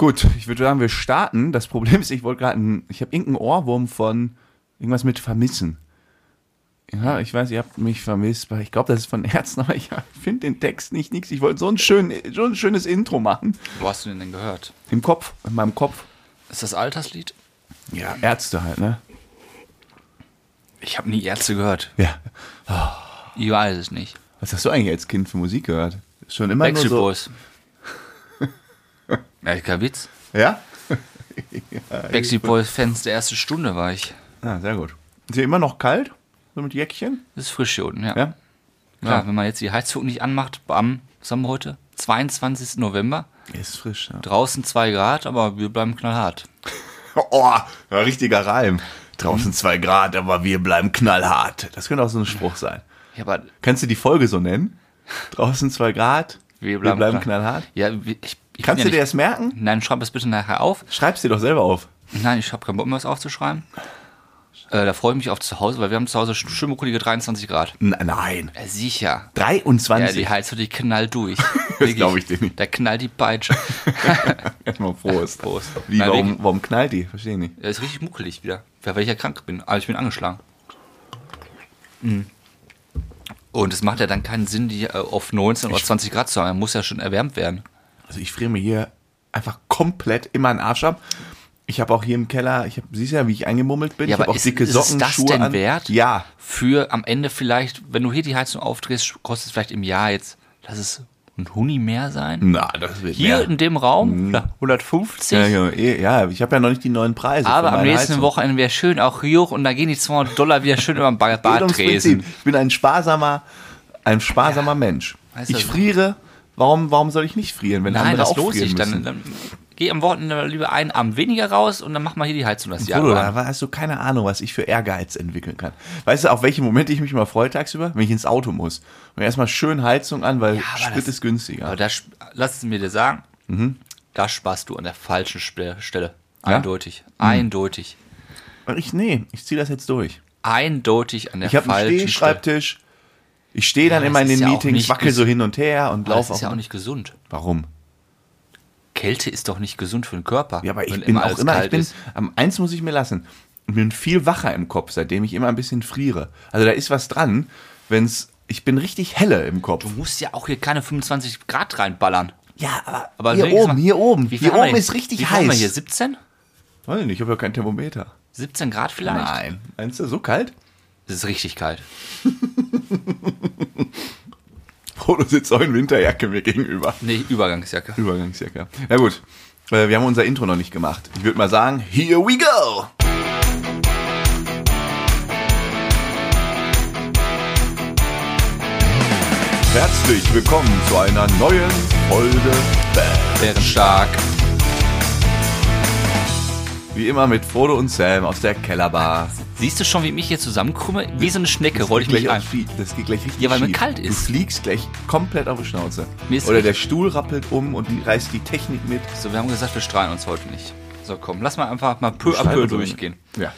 Gut, ich würde sagen, wir starten. Das Problem ist, ich wollte gerade, ich habe irgendeinen Ohrwurm von irgendwas mit vermissen. Ja, ich weiß, ihr habt mich vermisst, weil ich glaube, das ist von Ärzten, aber ich finde den Text nicht nix. Ich wollte so ein, schön, so ein schönes Intro machen. Wo hast du den denn gehört? Im Kopf, in meinem Kopf. Ist das Alterslied? Ja, Ärzte halt, ne? Ich habe nie Ärzte gehört. Ja. Ich weiß es nicht. Was hast du eigentlich als Kind für Musik gehört? Schon immer Backstreet nur so. Boys. Ja, kein Witz. Ja? Backstreet Boys Fans der ersten Stunde war ich. Ah, sehr gut. Ist hier immer noch kalt? So mit Jäckchen? Das ist frisch hier unten, ja. Ja? Klar, wenn man jetzt die Heizung nicht anmacht, am, was haben wir heute? 22. November. Ist frisch, ja. Draußen 2 Grad, aber wir bleiben knallhart. Oh, richtiger Reim. Draußen zwei Grad, aber wir bleiben knallhart. Das könnte auch so ein Spruch sein. Ja, aber Kannst du die Folge so nennen? Draußen zwei Grad, wir bleiben, knall- knallhart. Ja, ich, ich Kannst du dir das merken? Nein, schreib es bitte nachher auf. Schreib's dir doch selber auf. Nein, ich habe keinen Bock mehr, was aufzuschreiben. Äh, da freue ich mich auf zu Hause, weil wir haben zu Hause schöne, kulige 23 Grad. N nein. Ja, sicher. 23. Ja, die Heizung, die knallt durch. Das glaub ich dir nicht. Da knallt die Peitsche. Erstmal Prost. Prost. Wie, Nein, warum, warum knallt die? Verstehe nicht. Ja, ist richtig muckelig wieder. Ja, weil ich ja krank bin. Also ich bin angeschlagen. Mhm. Und es macht ja dann keinen Sinn, die äh, auf 19 oder 20 Grad zu haben. Er muss ja schon erwärmt werden. Also ich friere mir hier einfach komplett immer einen Arsch ab. Ich habe auch hier im Keller, ich hab, siehst ja, wie ich eingemummelt bin. Ja, ich habe auch ist, dicke ist Socken, es das Schuhe denn an. wert? Ja. Für am Ende vielleicht, wenn du hier die Heizung aufdrehst, kostet es vielleicht im Jahr jetzt, lass es ein Huni mehr sein. Na, das wird Hier mehr. in dem Raum, 150. Ja, ja, eh, ja, ich habe ja noch nicht die neuen Preise. Aber am nächsten Heizung. Wochenende wäre schön auch hier hoch und da gehen die 200 Dollar wieder schön über den Bar- ums Bartresen. Ich bin ein sparsamer, ein sparsamer Mensch. Weißt Ich friere. Warum, warum soll ich nicht frieren, wenn Nein, andere das auch lohnt frieren sich. müssen? Dann, dann geh am Wochenende lieber einen Abend weniger raus und dann mach mal hier die Heizung das Jahr Bruder, da hast du keine Ahnung, was ich für Ehrgeiz entwickeln kann. Weißt du, auf welche Momente ich mich mal freue tagsüber? Wenn ich ins Auto muss. Und erstmal schön Heizung an, weil aber Sprit das- ist günstiger. Aber da, sp- lass es mir dir sagen, da sparst du an der falschen Stelle. Ja? Eindeutig. Eindeutig. Ich, nee, ich ziehe das jetzt durch. Eindeutig an der Ich habe einen falschen Stelle. Ich stehe dann Ja, immer in den ja auch Meetings, wackel so hin und her und Aber Das laufe ist ja auch nicht gesund. Warum? Kälte ist doch nicht gesund für den Körper. Ja, aber ich wenn bin auch alles immer, ich bin, am eins muss ich mir lassen. Ich bin viel wacher im Kopf, seitdem ich immer ein bisschen friere. Also da ist was dran, wenn's, ich bin richtig helle im Kopf. Du musst ja auch hier keine 25 Grad reinballern. Ja, aber, Aber hier oben, mal- hier oben, Wie hier oben ist richtig wie viel haben wir heiß. hier 17? Weiß ich nicht, ich habe ja kein Thermometer. 17 Grad vielleicht? Nein. Meinst du, so kalt? Das ist richtig kalt. Frodo sitzt auch in Winterjacke mir gegenüber. Nee, Übergangsjacke. Übergangsjacke. Na gut, äh, wir haben unser Intro noch nicht gemacht. Ich würde mal sagen, here we go! Herzlich willkommen zu einer neuen Folge. Bärenstark. Wie immer mit Frodo und Sam aus der Kellerbar. Siehst du schon, wie ich mich hier zusammenkrümme? Wie so eine Schnecke roll ich mich ein. die- Das geht gleich richtig Ja, weil mir kalt ist. Du fliegst gleich komplett auf die Schnauze. Oder der Stuhl rappelt um und die reißt die Technik mit. So, wir haben gesagt, wir strahlen uns heute nicht. So, komm, lass mal einfach mal peu à peu durchgehen. Ja.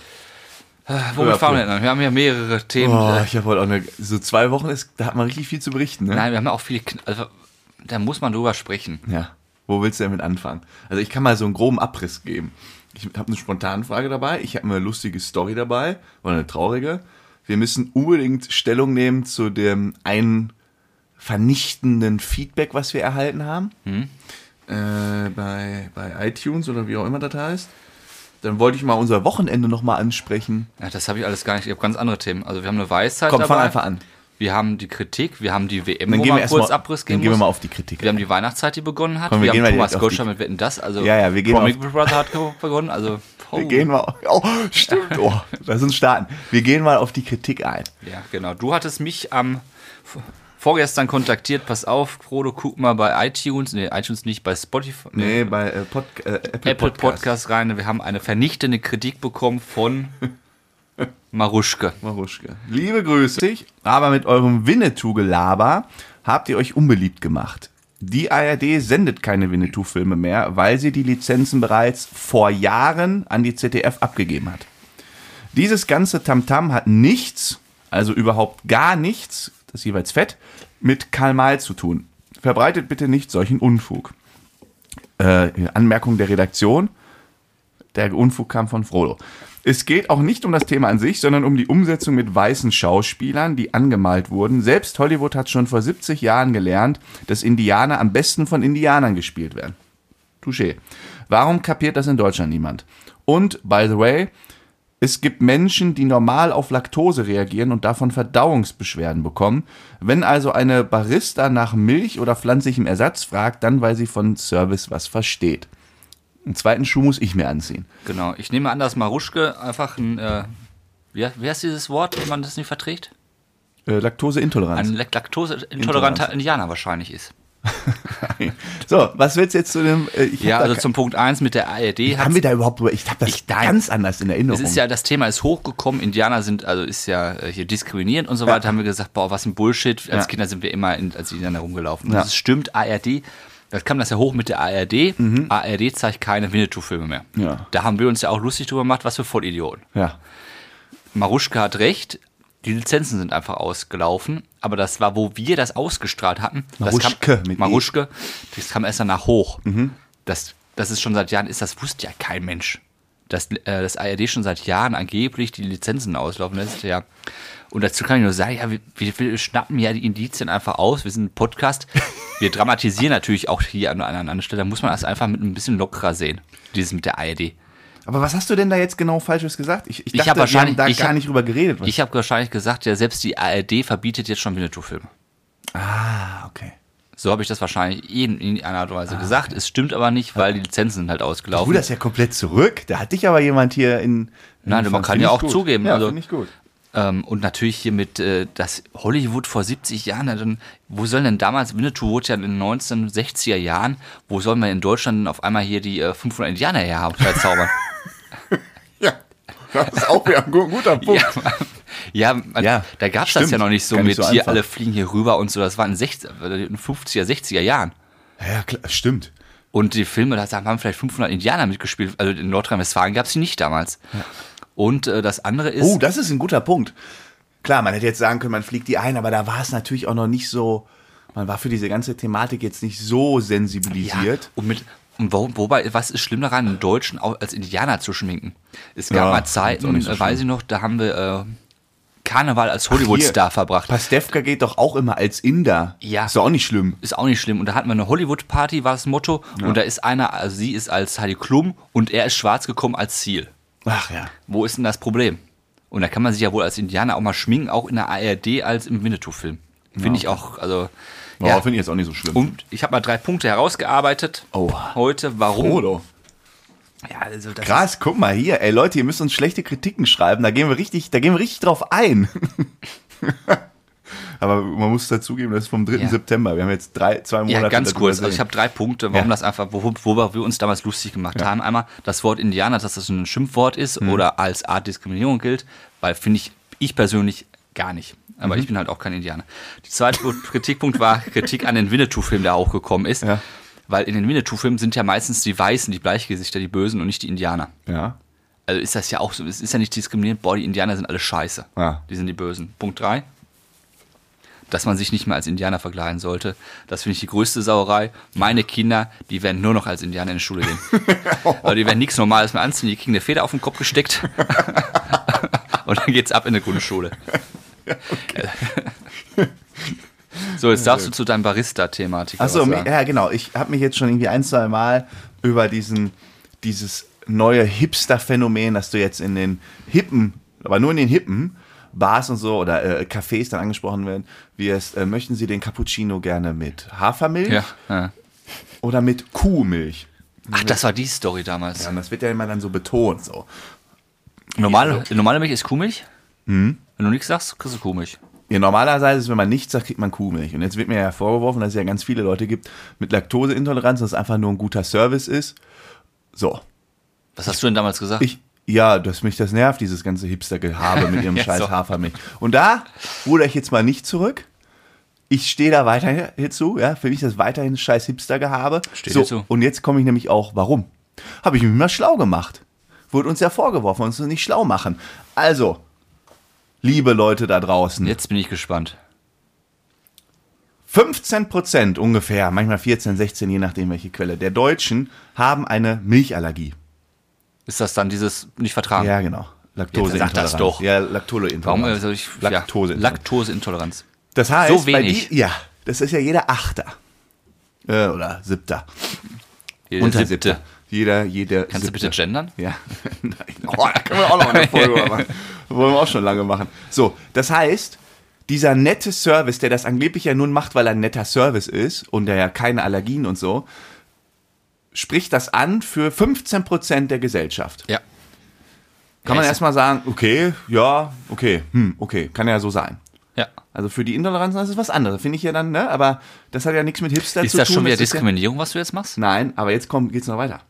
Äh, Womit peu. wir denn an? Wir haben ja mehrere Themen. Oh, Äh, ich habe heute auch eine, so zwei Wochen ist, da hat man richtig viel zu berichten, ne? Nein, wir haben ja auch viele. Also, da muss man drüber sprechen. Ja. Wo willst du denn mit anfangen? Also ich kann mal so einen groben Abriss geben. Ich habe eine spontane Frage dabei, ich habe eine lustige Story dabei oder eine traurige. Wir müssen unbedingt Stellung nehmen zu dem einen vernichtenden Feedback, was wir erhalten haben. Äh, bei, bei iTunes oder wie auch immer das heißt. Dann wollte ich mal unser Wochenende nochmal ansprechen. Ja, das habe ich alles gar nicht. Ich habe ganz andere Themen. Also, wir haben eine Weisheit Komm, dabei. fang einfach an. Wir haben die Kritik, wir haben die WM, Dann wo gehen wir kurz mal, Abriss dann gehen wir mal auf die Kritik. Wir haben die Weihnachtszeit, die begonnen hat. Komm, wir wir, gehen haben mal Thomas Gottschalk mit Wetten das. Also Ja, ja, wir gehen Promi auf- Brother hat begonnen. Also oh. Wir gehen mal. Oh, stimmt. Oh, lass uns starten. Wir gehen mal auf die Kritik ein. Ja, genau. Du hattest mich am v- vorgestern kontaktiert. Pass auf, Frodo, guck mal bei iTunes. Nee, iTunes nicht, bei Spotify. Nee, bei äh, Pod, äh, Apple, Apple Podcast. Podcast rein. Wir haben eine vernichtende Kritik bekommen von Maruschke. Maruschke. Liebe Grüße. Aber mit eurem Winnetou-Gelaber habt ihr euch unbeliebt gemacht. Die ARD sendet keine Winnetou-Filme mehr, weil sie die Lizenzen bereits vor Jahren an die ZDF abgegeben hat. Dieses ganze Tamtam hat nichts, also überhaupt gar nichts, das ist jeweils fett, mit Karl May zu tun. Verbreitet bitte nicht solchen Unfug. Äh, Anmerkung der Redaktion. Der Unfug kam von Frodo. Es geht auch nicht um das Thema an sich, sondern um die Umsetzung mit weißen Schauspielern, die angemalt wurden. Selbst Hollywood hat schon vor 70 Jahren gelernt, dass Indianer am besten von Indianern gespielt werden. Touché. Warum kapiert das in Deutschland niemand? Und, by the way, es gibt Menschen, die normal auf Laktose reagieren und davon Verdauungsbeschwerden bekommen. Wenn also eine Barista nach Milch oder pflanzlichem Ersatz fragt, dann weil sie von Service was versteht. Einen zweiten Schuh muss ich mir anziehen. Genau. Ich nehme an, dass Maruschke einfach ein, äh, wie, wie heißt dieses Wort, wenn man das nicht verträgt? Äh, Laktoseintoleranz. Ein lak- laktoseintoleranter Indianer wahrscheinlich ist. so, was willst du jetzt zu dem? Äh, Ja, also zum Punkt 1 mit der ARD haben wir da überhaupt? Ich habe das Ich- nein. ganz anders in Erinnerung. Es ist ja, das Thema ist hochgekommen, Indianer sind, also ist ja äh, hier diskriminierend und so Ja. weiter, haben wir gesagt, boah, was ein Bullshit. Als Ja. Kinder sind wir immer in, als Indianer rumgelaufen. Und Ja. Das stimmt, ARD, das kam das ja hoch mit der ARD. ARD zeigt keine Winnetou-Filme mehr. Mhm. Ja. Da haben wir uns ja auch lustig drüber gemacht, was für Vollidioten. ja. Maruschka hat recht, die Lizenzen sind einfach ausgelaufen, aber das war, wo wir das ausgestrahlt hatten. das Maruschke kam, mit E. Mhm. Maruschke, das kam erst danach hoch. Das, das ist schon seit Jahren, ist das wusste ja kein Mensch. Dass äh, das ARD schon seit Jahren angeblich die Lizenzen auslaufen lässt, ja. Und dazu kann ich nur sagen, ja, wir, wir, schnappen ja die Indizien einfach aus. Wir sind ein Podcast. Wir dramatisieren natürlich auch hier an einer anderen Stelle. Da muss man das einfach mit ein bisschen lockerer sehen. Dieses mit der ARD. Aber was hast du denn da jetzt genau Falsches gesagt? Ich, ich Ich dachte, hab wahrscheinlich- wir haben da ich gar hab- nicht drüber geredet. Was- Ich habe wahrscheinlich gesagt, ja, selbst die ARD verbietet jetzt schon Winnetou-Filme. ah, okay. So habe ich das wahrscheinlich in, in einer Art und Weise gesagt. Es stimmt aber nicht, weil die Lizenzen sind halt Du ausgelaufen. das ja komplett zurück. Da hat dich aber jemand hier in. Nein, in man kann ja auch gut. zugeben, Ja, also- finde ich gut. Ähm, und natürlich hier mit, äh, das Hollywood vor 70 Jahren, dann, wo sollen denn damals, Winnetou wurde ja in den 1960er Jahren, wo sollen wir in Deutschland denn auf einmal hier die äh, 500 Indianer herhaben, verzaubern? Ja, das ist auch wieder ein gu- guter Punkt. ja, man, Ja, da gab es das ja noch nicht so Gar mit nicht so hier, alle fliegen hier rüber und so, das war in, 60, äh, in 50er, 60er Jahren. Ja, klar, stimmt. Und die Filme, da haben vielleicht 500 Indianer mitgespielt. Also in Nordrhein-Westfalen gab es die nicht damals. Und äh, das andere ist. Oh, das ist ein guter Punkt. Klar, man hätte jetzt sagen können, man fliegt die ein, aber da war es natürlich auch noch nicht so. Man war für diese ganze Thematik jetzt nicht so sensibilisiert. Und mit, und wo, wobei, was ist schlimm daran, einen Deutschen als Indianer zu schminken? Es gab Ja, mal Zeiten, so äh, weiß ich noch, da haben wir äh, Karneval als Hollywood-Star verbracht. Pastewka geht doch auch immer als Inder. Ja. Ist auch nicht schlimm. Ist auch nicht schlimm. Und da hatten wir eine Hollywood-Party, war das Motto. Und da ist einer, also sie ist als Heidi Klum und er ist schwarz gekommen als Ziel. Ach ja. Wo ist denn das Problem? Und da kann man sich ja wohl als Indianer auch mal schminken, auch in der ARD als im Winnetou-Film. Finde ich auch, also. Ja. Ja. Finde ich jetzt auch nicht so schlimm. Und ich habe mal drei Punkte herausgearbeitet. Oh. Heute, warum? Frodo. Ja, also das Krass, guck mal hier. Ey Leute, ihr müsst uns schlechte Kritiken schreiben. Da gehen wir richtig, da gehen wir richtig drauf ein. Aber man muss dazugeben, das ist vom 3. Ja. September. Wir haben jetzt drei, zwei Monate. Ja, ganz kurz. Also ich habe drei Punkte, warum Ja. das einfach, wo, worüber wir uns damals lustig gemacht haben. Einmal das Wort Indianer, dass das ein Schimpfwort ist Mhm. oder als Art Diskriminierung gilt, weil finde ich, ich persönlich gar nicht. Aber Mhm. ich bin halt auch kein Indianer. Der zweite Kritikpunkt war Kritik an den Winnetou-Film, der auch gekommen ist. Ja. Weil in den Winnetou-Filmen sind ja meistens die Weißen, die Bleichgesichter, die Bösen und nicht die Indianer. Ja. Also ist das ja auch so, es ist ja nicht diskriminierend, boah, die Indianer sind alle scheiße. Ja. Die sind die Bösen. Punkt drei dass man sich nicht mehr als Indianer verkleiden sollte. Das finde ich die größte Sauerei. Meine Kinder, die werden nur noch als Indianer in die Schule gehen. Aber die werden nichts Normales mehr anziehen. Die kriegen eine Feder auf den Kopf gesteckt. Und dann geht's ab in der Grundschule. So, jetzt darfst du zu deinem Barista-Thematik. Achso, ja genau. Ich habe mich jetzt schon irgendwie ein, zwei Mal über diesen, dieses neue Hipster-Phänomen, dass du jetzt in den hippen, aber nur in den hippen Bars und so oder äh, Cafés dann angesprochen werden, wie es, äh, möchten Sie den Cappuccino gerne mit Hafermilch ja, ja. oder mit Kuhmilch? Ach, das war die Story damals. Ja, und das wird ja immer dann so betont. So. Normale, normale Milch ist Kuhmilch? Hm? Wenn du nichts sagst, kriegst du Kuhmilch. Ja, normalerweise, wenn man nichts sagt, kriegt man Kuhmilch. Und jetzt wird mir ja vorgeworfen, dass es ja ganz viele Leute gibt mit Laktoseintoleranz, dass es einfach nur ein guter Service ist. So. Was hast du denn damals gesagt? Ich, ja, dass mich das nervt, dieses ganze Hipster-Gehabe mit ihrem Ja, scheiß so. Hafermilch. Und da ruder ich jetzt mal nicht zurück. Ich stehe da weiter hinzu, ja, für mich ist das weiterhin scheiß Hipster-Gehabe. Steh So, dir zu. und jetzt komme ich nämlich auch, warum? Habe ich mich mal schlau gemacht. Wurde uns ja vorgeworfen, uns nicht schlau machen. Also, liebe Leute da draußen, Jetzt bin ich gespannt. 15% ungefähr, manchmal 14, 16, je nachdem welche Quelle, der Deutschen haben eine Milchallergie. Ist das dann dieses nicht vertragen? Ja, genau. Laktoseintoleranz. Sag das doch. Ja, Laktoseintoleranz. Warum äh, soll ich Laktose. Ja, Laktoseintoleranz. Das heißt, So bei wenig. die, ja, das ist ja jeder Achter. Äh, oder Siebter. Jeder Unter siebte. Siebter. Jeder, jeder. Kannst du Siebte. bitte gendern? Ja. Nein. Oh, da können wir auch noch eine Folge machen. Wollen wir auch schon lange machen. So, das heißt, dieser nette Service, der das angeblich ja nun macht, weil er ein netter Service ist und der ja keine Allergien und so, spricht das an für 15% der Gesellschaft. Ja. Kann man ist- erstmal sagen, okay, ja, okay, hm, okay, kann ja so sein. Ja. Also für die Intoleranz ist es was anderes, finde ich ja dann, ne? Aber das hat ja nichts mit Hipster Ist zu das tun. schon wieder ist ja- Diskriminierung, was du jetzt machst? Nein, aber jetzt kommt, geht's noch weiter.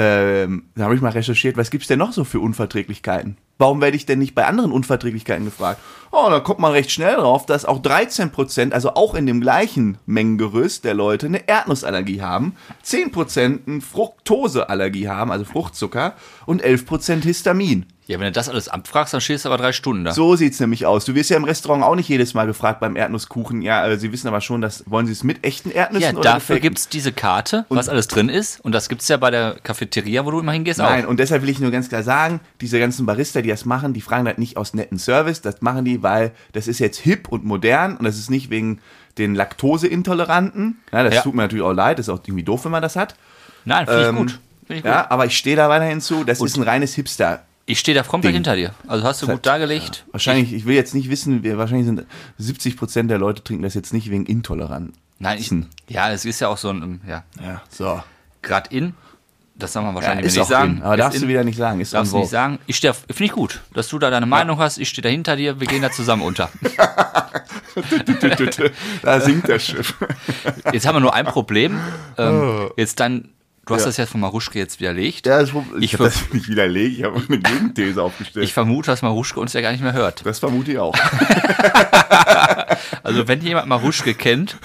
Ähm, da habe ich mal recherchiert, was gibt's denn noch so für Unverträglichkeiten? Warum werde ich denn nicht bei anderen Unverträglichkeiten gefragt? Oh, da kommt man recht schnell drauf, dass auch 13%, also auch in dem gleichen Mengengerüst der Leute, eine Erdnussallergie haben, 10% eine Fructoseallergie haben, also Fruchtzucker, und 11% Histamin. Ja, wenn du das alles abfragst, dann stehst du aber drei Stunden da. So sieht's nämlich aus. Du wirst ja im Restaurant auch nicht jedes Mal gefragt beim Erdnusskuchen. Ja, äh, sie wissen aber schon, dass wollen sie es mit echten Erdnüssen ja, oder dafür gefakten? gibt's diese Karte, was alles drin ist. Und das gibt's ja bei der Cafeteria, wo du immer hingehst, Nein, auch. und deshalb will ich nur ganz klar sagen, diese ganzen Barista, die das machen, die fragen das nicht aus netten Service, das machen die, weil das ist jetzt hip und modern und das ist nicht wegen den Laktoseintoleranten. Ja, das Ja. tut mir natürlich auch leid, das ist auch irgendwie doof, wenn man das hat. Nein, finde ich Ähm, gut. Ich, gut. Ja, aber ich stehe da weiterhin zu, das ist ein reines Hipster. Ich stehe da komplett Ding. hinter dir. Also hast du gut dargelegt. Wahrscheinlich, ich will jetzt nicht wissen, wir, wahrscheinlich sind 70% der Leute trinken das jetzt nicht wegen intolerant. Nein, ich, ja, es ist ja auch so ein, ja, Ja, so. gerade in. Das sagen wir Ja, wahrscheinlich ist nicht sagen. in, aber Ist darfst in, du wieder nicht sagen. Ist Darfst du nicht sagen. Ich stehe, finde ich gut, dass du da deine Meinung hast. Ich stehe da hinter dir. Wir gehen da zusammen unter. da sinkt das Schiff. Jetzt haben wir nur ein Problem. Ähm, jetzt dann, du hast Ja. das jetzt von Maruschke jetzt widerlegt. Ja, das, ich Ich ich habe das nicht widerlegt, ich habe eine Gegenthese aufgestellt. Ich vermute, dass Maruschke uns ja gar nicht mehr hört. das vermute ich auch. Also wenn jemand Maruschke kennt,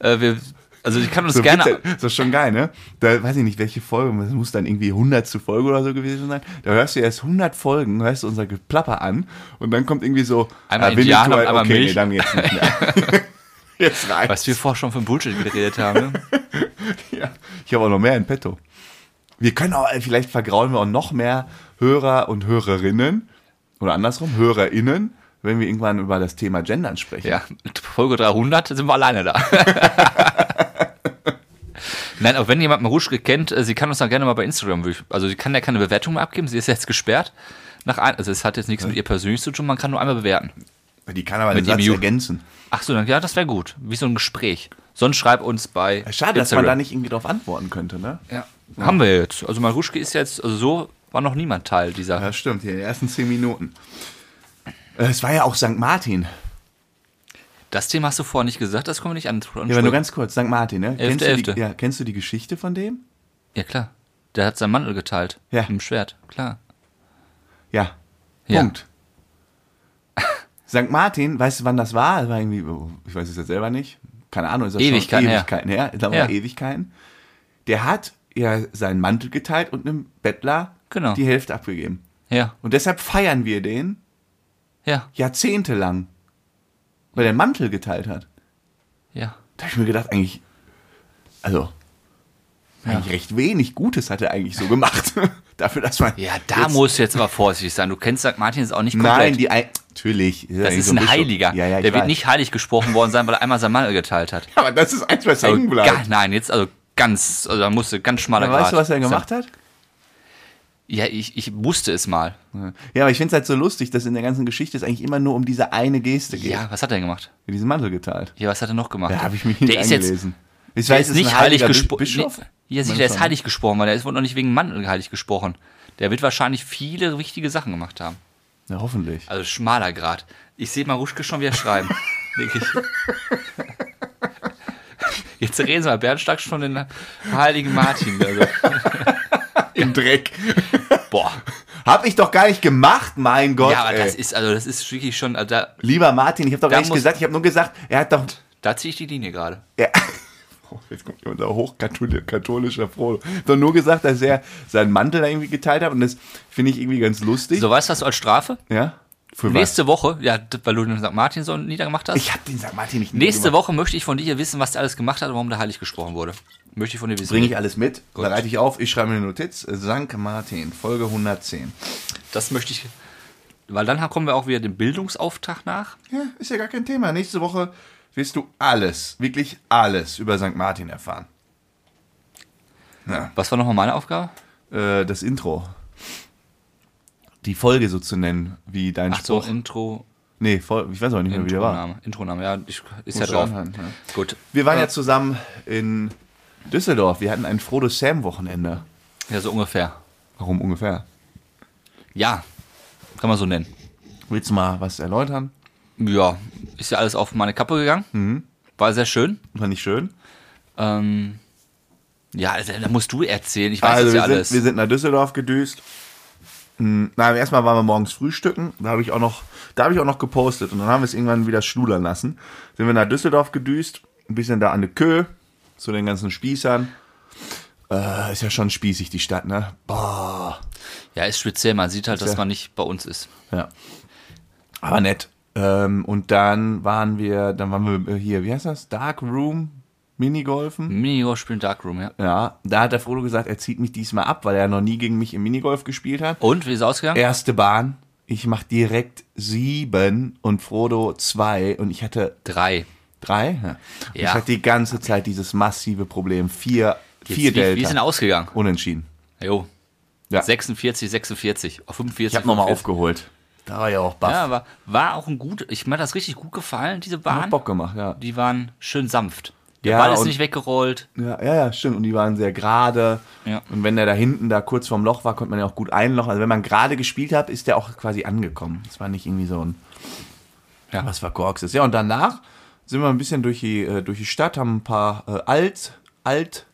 äh, wir, also die kann uns So gerne. bitte, das ist schon geil, ne? Da weiß ich nicht, welche Folge, das muss dann irgendwie 100 zu Folge oder so gewesen sein. Da hörst du erst 100 Folgen, hörst du unser Geplapper an und dann kommt irgendwie so, Einmal Indianer und einmal okay, Milch. nee, dann jetzt nicht mehr. jetzt reicht's. Was wir vorher schon für Bullshit geredet haben. Ne? Ja, ich habe auch noch mehr in petto. Wir können auch, äh, vielleicht vergraulen wir auch noch mehr Hörer und Hörerinnen oder andersrum, HörerInnen, wenn wir irgendwann über das Thema Gendern sprechen. Ja, Folge 300 sind wir alleine da. Nein, aber wenn jemand Maruschke kennt, äh, sie kann uns dann gerne mal bei Instagram, also sie kann ja keine Bewertung mehr abgeben, sie ist jetzt gesperrt. Nach ein, also es hat jetzt nichts mit ihr persönlich zu tun, man kann nur einmal bewerten. Die kann aber den Mit Satz ergänzen. Ach so, dann, ja, das wäre gut. Wie so ein Gespräch. Sonst schreib uns bei Schade, dass man da nicht irgendwie drauf antworten könnte, ne? Ja. Haben wir jetzt. Also Maruschke ist jetzt, also so war noch niemand Teil dieser. Ja, stimmt, hier in den ersten zehn Minuten. Äh, Es war ja auch St. Martin. Das Thema hast du vorher nicht gesagt, das kommen wir nicht an. Ja, aber nur ganz kurz, St. Martin, ne? Elfte, kennst, du die, Elfte. ja, kennst du die Geschichte von dem? Ja, klar. Der hat seinen Mantel geteilt. Ja. Im Schwert, klar. Ja. Ja. Punkt. St. Martin, weißt du, wann das war? Das war irgendwie, oh, ich weiß es jetzt selber nicht. Keine Ahnung, ist das Ewigkeiten schon her. Ewigkeiten her. Ich glaube Ja. mal Ewigkeiten. Der hat ja seinen Mantel geteilt und einem Bettler Genau. die Hälfte abgegeben. Ja, Und deshalb feiern wir den ja, jahrzehntelang. Weil der einen Mantel geteilt hat. ja. Da habe ich mir gedacht, eigentlich, also, eigentlich recht wenig Gutes hat er eigentlich so gemacht. Dafür, dass man. Ja, da jetzt- musst du jetzt aber vorsichtig sein. Du kennst St. Martin ist auch nicht komplett. Nein, die. Ein natürlich. das ist ein Heiliger. Ja, ja, der wird weiß. nicht heilig gesprochen worden sein, weil er einmal seinen Mantel geteilt hat. Aber das ist eins, was Also hängen gar, bleibt. nein, jetzt also ganz, also da musste ganz schmaler Ja, Grad. weißt du, was er gemacht hat? Ja, ich, ich wusste es mal. Ja, aber ich finde es halt so lustig, dass in der ganzen Geschichte es eigentlich immer nur um diese eine Geste geht. Ja, was hat er gemacht? Diesen Mantel geteilt. Ja, was hat er noch gemacht? Da habe ich mich nicht der ist jetzt, eingelesen. Ich weiß, ist nicht heilig gesprochen. Bischof. Ja, sicher, der ist heilig gesprochen, weil der ist wohl noch nicht wegen Mantel heilig gesprochen. Der wird wahrscheinlich viele wichtige Sachen gemacht haben. Ja, hoffentlich. Also schmaler Grad. Ich sehe Maruschke schon wieder schreiben. Wirklich. Jetzt reden sie mal Bernstark schon den heiligen Martin. Also, Im Dreck. boah. Hab ich doch gar nicht gemacht, mein Gott. Ja, aber ey. das ist, also das ist wirklich schon, also da, Lieber Martin, ich habe doch gar nicht gesagt, ich habe nur gesagt, er hat doch. da ziehe ich die Linie gerade. Er, oh, jetzt kommt unser hochkatholischer Frodo. Doch nur gesagt, dass er seinen Mantel da irgendwie geteilt hat und das finde ich irgendwie ganz lustig. So, weißt du was als Strafe? Ja? Für was? Nächste Woche, ja, weil du den St. Martin so niedergemacht hast. Ich habe den St. Martin nicht Nächste Woche möchte ich von dir wissen, was der alles gemacht hat und warum der heilig gesprochen wurde. Möchte ich von dir wissen. Bringe ich alles mit, bereite ich auf, ich schreibe mir eine Notiz. St. Martin, Folge 110. Das möchte ich. Weil dann kommen wir auch wieder dem Bildungsauftrag nach. Ja, ist ja gar kein Thema. Nächste Woche wirst du alles, wirklich alles über St. Martin erfahren. Ja, Was war nochmal meine Aufgabe? äh, das Intro. Die Folge so zu nennen, wie dein Ach so, Spruch. Intro. nee, Fol- ich weiß auch nicht mehr, wie der war. Introname. Ja, ich, ist ja drauf. anhören, ja. Gut. Wir waren ja zusammen in Düsseldorf. Wir hatten ein Frodo Sam-Wochenende. Ja, so ungefähr. Warum ungefähr? Ja, kann man so nennen. Willst du mal was erläutern? Ja, ist ja alles auf meine Kappe gegangen. Mhm. War sehr schön. War nicht schön? Ähm, ja, also, da musst du erzählen. Ich weiß Also wir ja alles. sind, wir sind nach Düsseldorf gedüst. Hm, Na, erstmal waren wir morgens frühstücken. Da habe ich auch noch, da habe ich auch noch gepostet und dann haben wir es irgendwann wieder schludern lassen. Sind wir nach Düsseldorf gedüst, ein bisschen da an der Kö, zu den ganzen Spießern. Äh, ist ja schon spießig die Stadt, ne? Boah. ja, ist speziell. Man sieht halt, dass ja- man nicht bei uns ist. Ja. Aber nett. Ähm, und dann waren wir, dann waren wir hier, wie heißt das? Dark Room Minigolfen. Minigolf spielen Darkroom, ja. Ja, da hat der Frodo gesagt, er zieht mich diesmal ab, weil er noch nie gegen mich im Minigolf gespielt hat. Und, wie ist es ausgegangen? Erste Bahn, ich mach direkt sieben und Frodo zwei und ich hatte Drei. drei. Ja. Ja. Ich hatte die ganze Zeit dieses massive Problem. Vier, Jetzt, vier wie, Delta. wie ist denn ausgegangen? Unentschieden. Jo. Ja. 46, 46. Auf 45. Ich habe nochmal 45. aufgeholt. Da war ja auch baff. Ja, war, war auch ein gut. Ich mir hat das richtig gut gefallen, diese Hat Bahn. Bock gemacht, ja. Die waren schön sanft. Der Ja, Ball ist und- nicht weggerollt. Ja, ja, ja, stimmt. Und die waren sehr gerade. Ja. Und wenn der da hinten da kurz vorm Loch war, konnte man ja auch gut einlochen. Also wenn man gerade gespielt hat, ist der auch quasi angekommen. Es war nicht irgendwie so ein Ja. was verkorkst ist. Ja, und danach sind wir ein bisschen durch die, äh, durch die Stadt, haben ein paar äh, Alt, Alt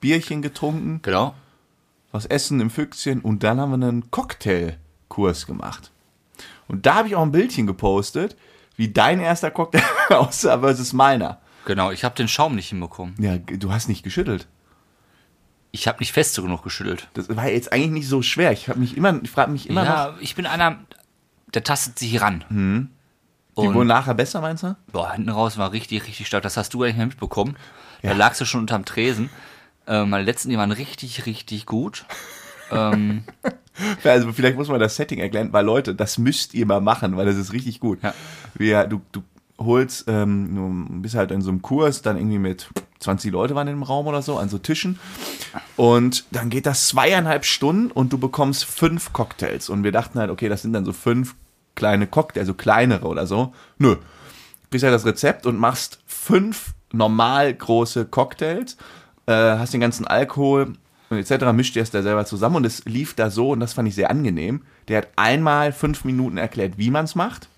Bierchen getrunken, Genau. was essen im Füchschen und dann haben wir einen Cocktailkurs gemacht. Und da habe ich auch ein Bildchen gepostet, wie dein erster Cocktail aussah versus meiner. Genau, ich habe den Schaum nicht hinbekommen. Ja, du hast nicht geschüttelt. Ich habe nicht fest genug geschüttelt. Das war jetzt eigentlich nicht so schwer. Ich habe mich immer, ich frage mich immer noch, ja, ich bin einer, der tastet sich ran. die Und wohl nachher besser, meinst du? boah, hinten raus war richtig, richtig stark. Das hast du eigentlich mal mitbekommen. Da lagst du schon unterm Tresen. Äh, meine letzten, die waren richtig, richtig gut. Ähm, Also vielleicht muss man das Setting erklären, weil Leute, das müsst ihr mal machen, weil das ist richtig gut. Ja. Wir, du, du holst, ähm, du bist halt in so einem Kurs, dann irgendwie mit 20 Leute waren im Raum oder so, an so Tischen. Und dann geht das zweieinhalb Stunden und du bekommst fünf Cocktails. Und wir dachten halt, okay, das sind dann so fünf kleine Cocktails, also kleinere oder so. Nö. Kriegst ja das Rezept und machst fünf normal große Cocktails, äh, hast den ganzen Alkohol und etc. mischt dir es da selber zusammen und es lief da so und das fand ich sehr angenehm. Der hat einmal fünf Minuten erklärt, wie man es macht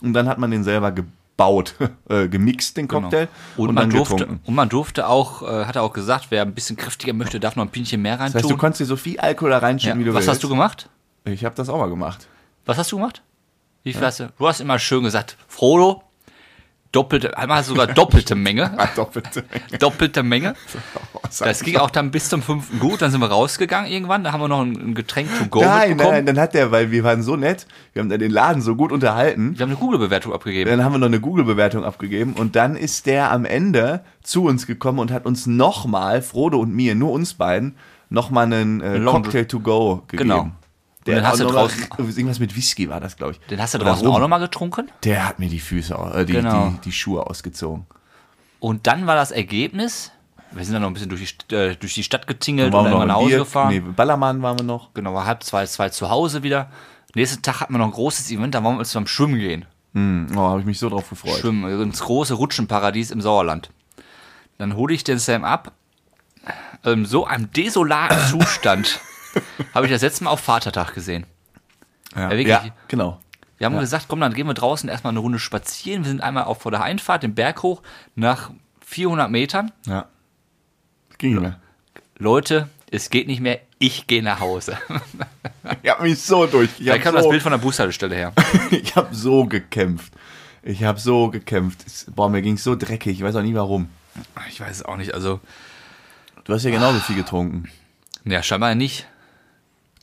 und dann hat man den selber gebaut, äh, gemixt, den Cocktail und, und, man durfte, getrunken. und man durfte auch, äh, hat er auch gesagt, wer ein bisschen kräftiger möchte, darf noch ein Pinchen mehr reintun. Das heißt, du konntest dir so viel Alkohol da reinschütten, ja. wie du Was willst. hast du gemacht? Ich habe das auch mal gemacht. Was hast du gemacht? Wie viel hast du? Du hast immer schön gesagt, Frodo, doppelte, einmal sogar doppelte Menge. Doppelte. doppelte Menge. Das ging auch dann bis zum fünften gut. Dann sind wir rausgegangen irgendwann. Da haben wir noch ein, Getränk to go Nein, mitbekommen. nein, dann hat der, weil wir waren so nett, wir haben dann den Laden so gut unterhalten, Wir haben eine Google-Bewertung abgegeben. Dann haben wir noch eine Google-Bewertung abgegeben und dann ist der am Ende zu uns gekommen und hat uns nochmal, Frodo und mir, nur uns beiden, nochmal einen äh, Cocktail to go gegeben. Genau. Der den hast du noch mal- draußen- irgendwas mit Whisky war das, glaube ich. Den hast du draußen auch nochmal getrunken. Der hat mir die Füße, äh, die, Genau. die, die Schuhe ausgezogen. Und dann war das Ergebnis. Wir sind dann noch ein bisschen durch die, äh, durch die Stadt getingelt Dann und dann nach Hause Bier, gefahren. nee, Ballermann waren wir noch. Genau, war halb zwei, zwei zu Hause wieder. Nächsten Tag hatten wir noch ein großes Event, da wollen wir zum Schwimmen gehen. Hm, oh, habe ich mich so drauf gefreut. Schwimmen, ins große Rutschenparadies im Sauerland. Dann hole ich den Sam ab. In so einem desolaten Zustand habe ich das letzte Mal auf Vatertag gesehen. Ja, wirklich. ja genau. Wir haben gesagt, komm, dann gehen wir draußen erstmal eine Runde spazieren. Wir sind einmal auch vor der Einfahrt den Berg hoch nach 400 Metern. Ja. Ging nicht mehr. Leute, es geht nicht mehr, ich gehe nach Hause. Ich habe mich so durch. Ich Da habe kam so, das Bild von der Bushaltestelle her. ich hab so gekämpft. Ich habe so gekämpft. Es- Boah, mir ging so dreckig. Ich weiß auch nie warum. Ich weiß es auch nicht, also, Du hast ja genauso viel getrunken. ja, scheinbar nicht.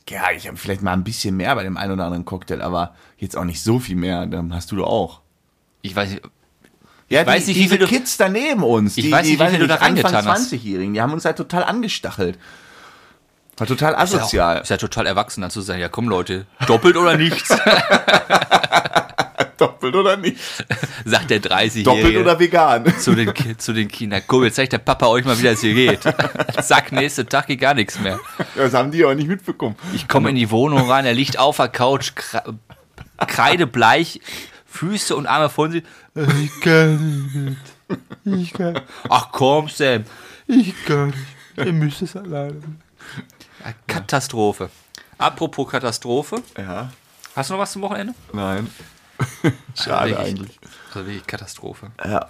Ja, ich habe vielleicht mal ein bisschen mehr bei dem einen oder anderen Cocktail, aber jetzt auch nicht so viel mehr. Dann hast du doch auch. Ich weiß nicht, Ja, Ich weiß nicht, wie diese viel du- Kids daneben uns, Ich die, weiß die, nicht, wie weiß viel du da reingetan hast. 20-Jährigen, die haben uns halt total angestachelt. War total ist ja, asozial. auch, ist ja total erwachsen, dann zu sagen, ja komm Leute, doppelt oder nichts, Doppelt oder nicht? sagt der 30-Jährige. Doppelt oder vegan? zu den, zu den Kindern. Komm, jetzt zeigt der Papa euch mal, wie das hier geht. Zack, nächste Tag geht gar nichts mehr. Das haben die auch nicht mitbekommen. Ich komme in die Wohnung rein, er liegt auf der Couch, kre- kreidebleich, Füße und Arme von sich. Ich kann nicht. Ich kann. Ach komm, Sam. Ich kann nicht. Ihr müsst es alleine. Katastrophe. Apropos Katastrophe. Ja, Hast du noch was zum Wochenende? nein. Schade Wirklich- eigentlich. Also wirklich Katastrophe. Ja.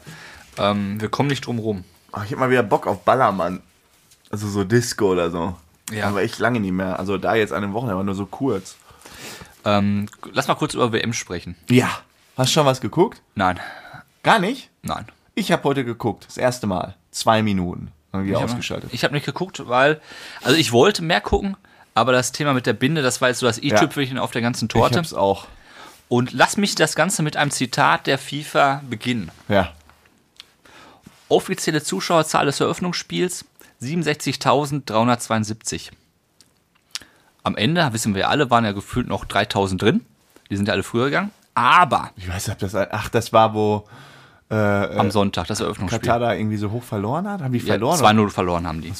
Ähm, wir kommen nicht drum rum. Oh, ich hab mal wieder Bock auf Ballermann. Also so Disco oder so. Ja. Aber echt lange nicht mehr. Also da jetzt an dem Wochenende, aber nur so kurz. Ähm, lass mal kurz über WM sprechen. Ja. Hast schon was geguckt? Nein, Gar nicht? nein. Ich habe heute geguckt. Das erste Mal. Zwei Minuten. Dann wieder Ich hab- ausgeschaltet. Ich habe nicht geguckt, weil, also ich wollte mehr gucken, aber das Thema mit der Binde, das war jetzt so das i-Tüpfelchen auf der ganzen Ich Torte. hab's auch. Und lass mich das Ganze mit einem Zitat der FIFA beginnen. Ja. Offizielle Zuschauerzahl des Eröffnungsspiels 67.372. Am Ende, wissen wir alle, waren ja gefühlt noch 3.000 drin. Die sind ja alle früher gegangen. Aber Ich weiß nicht, ob das. Ach, das war, wo äh, am Sonntag, das Eröffnungsspiel. Katar da irgendwie so hoch verloren hat. Haben die Ja, verloren? 2-0 verloren haben die. weil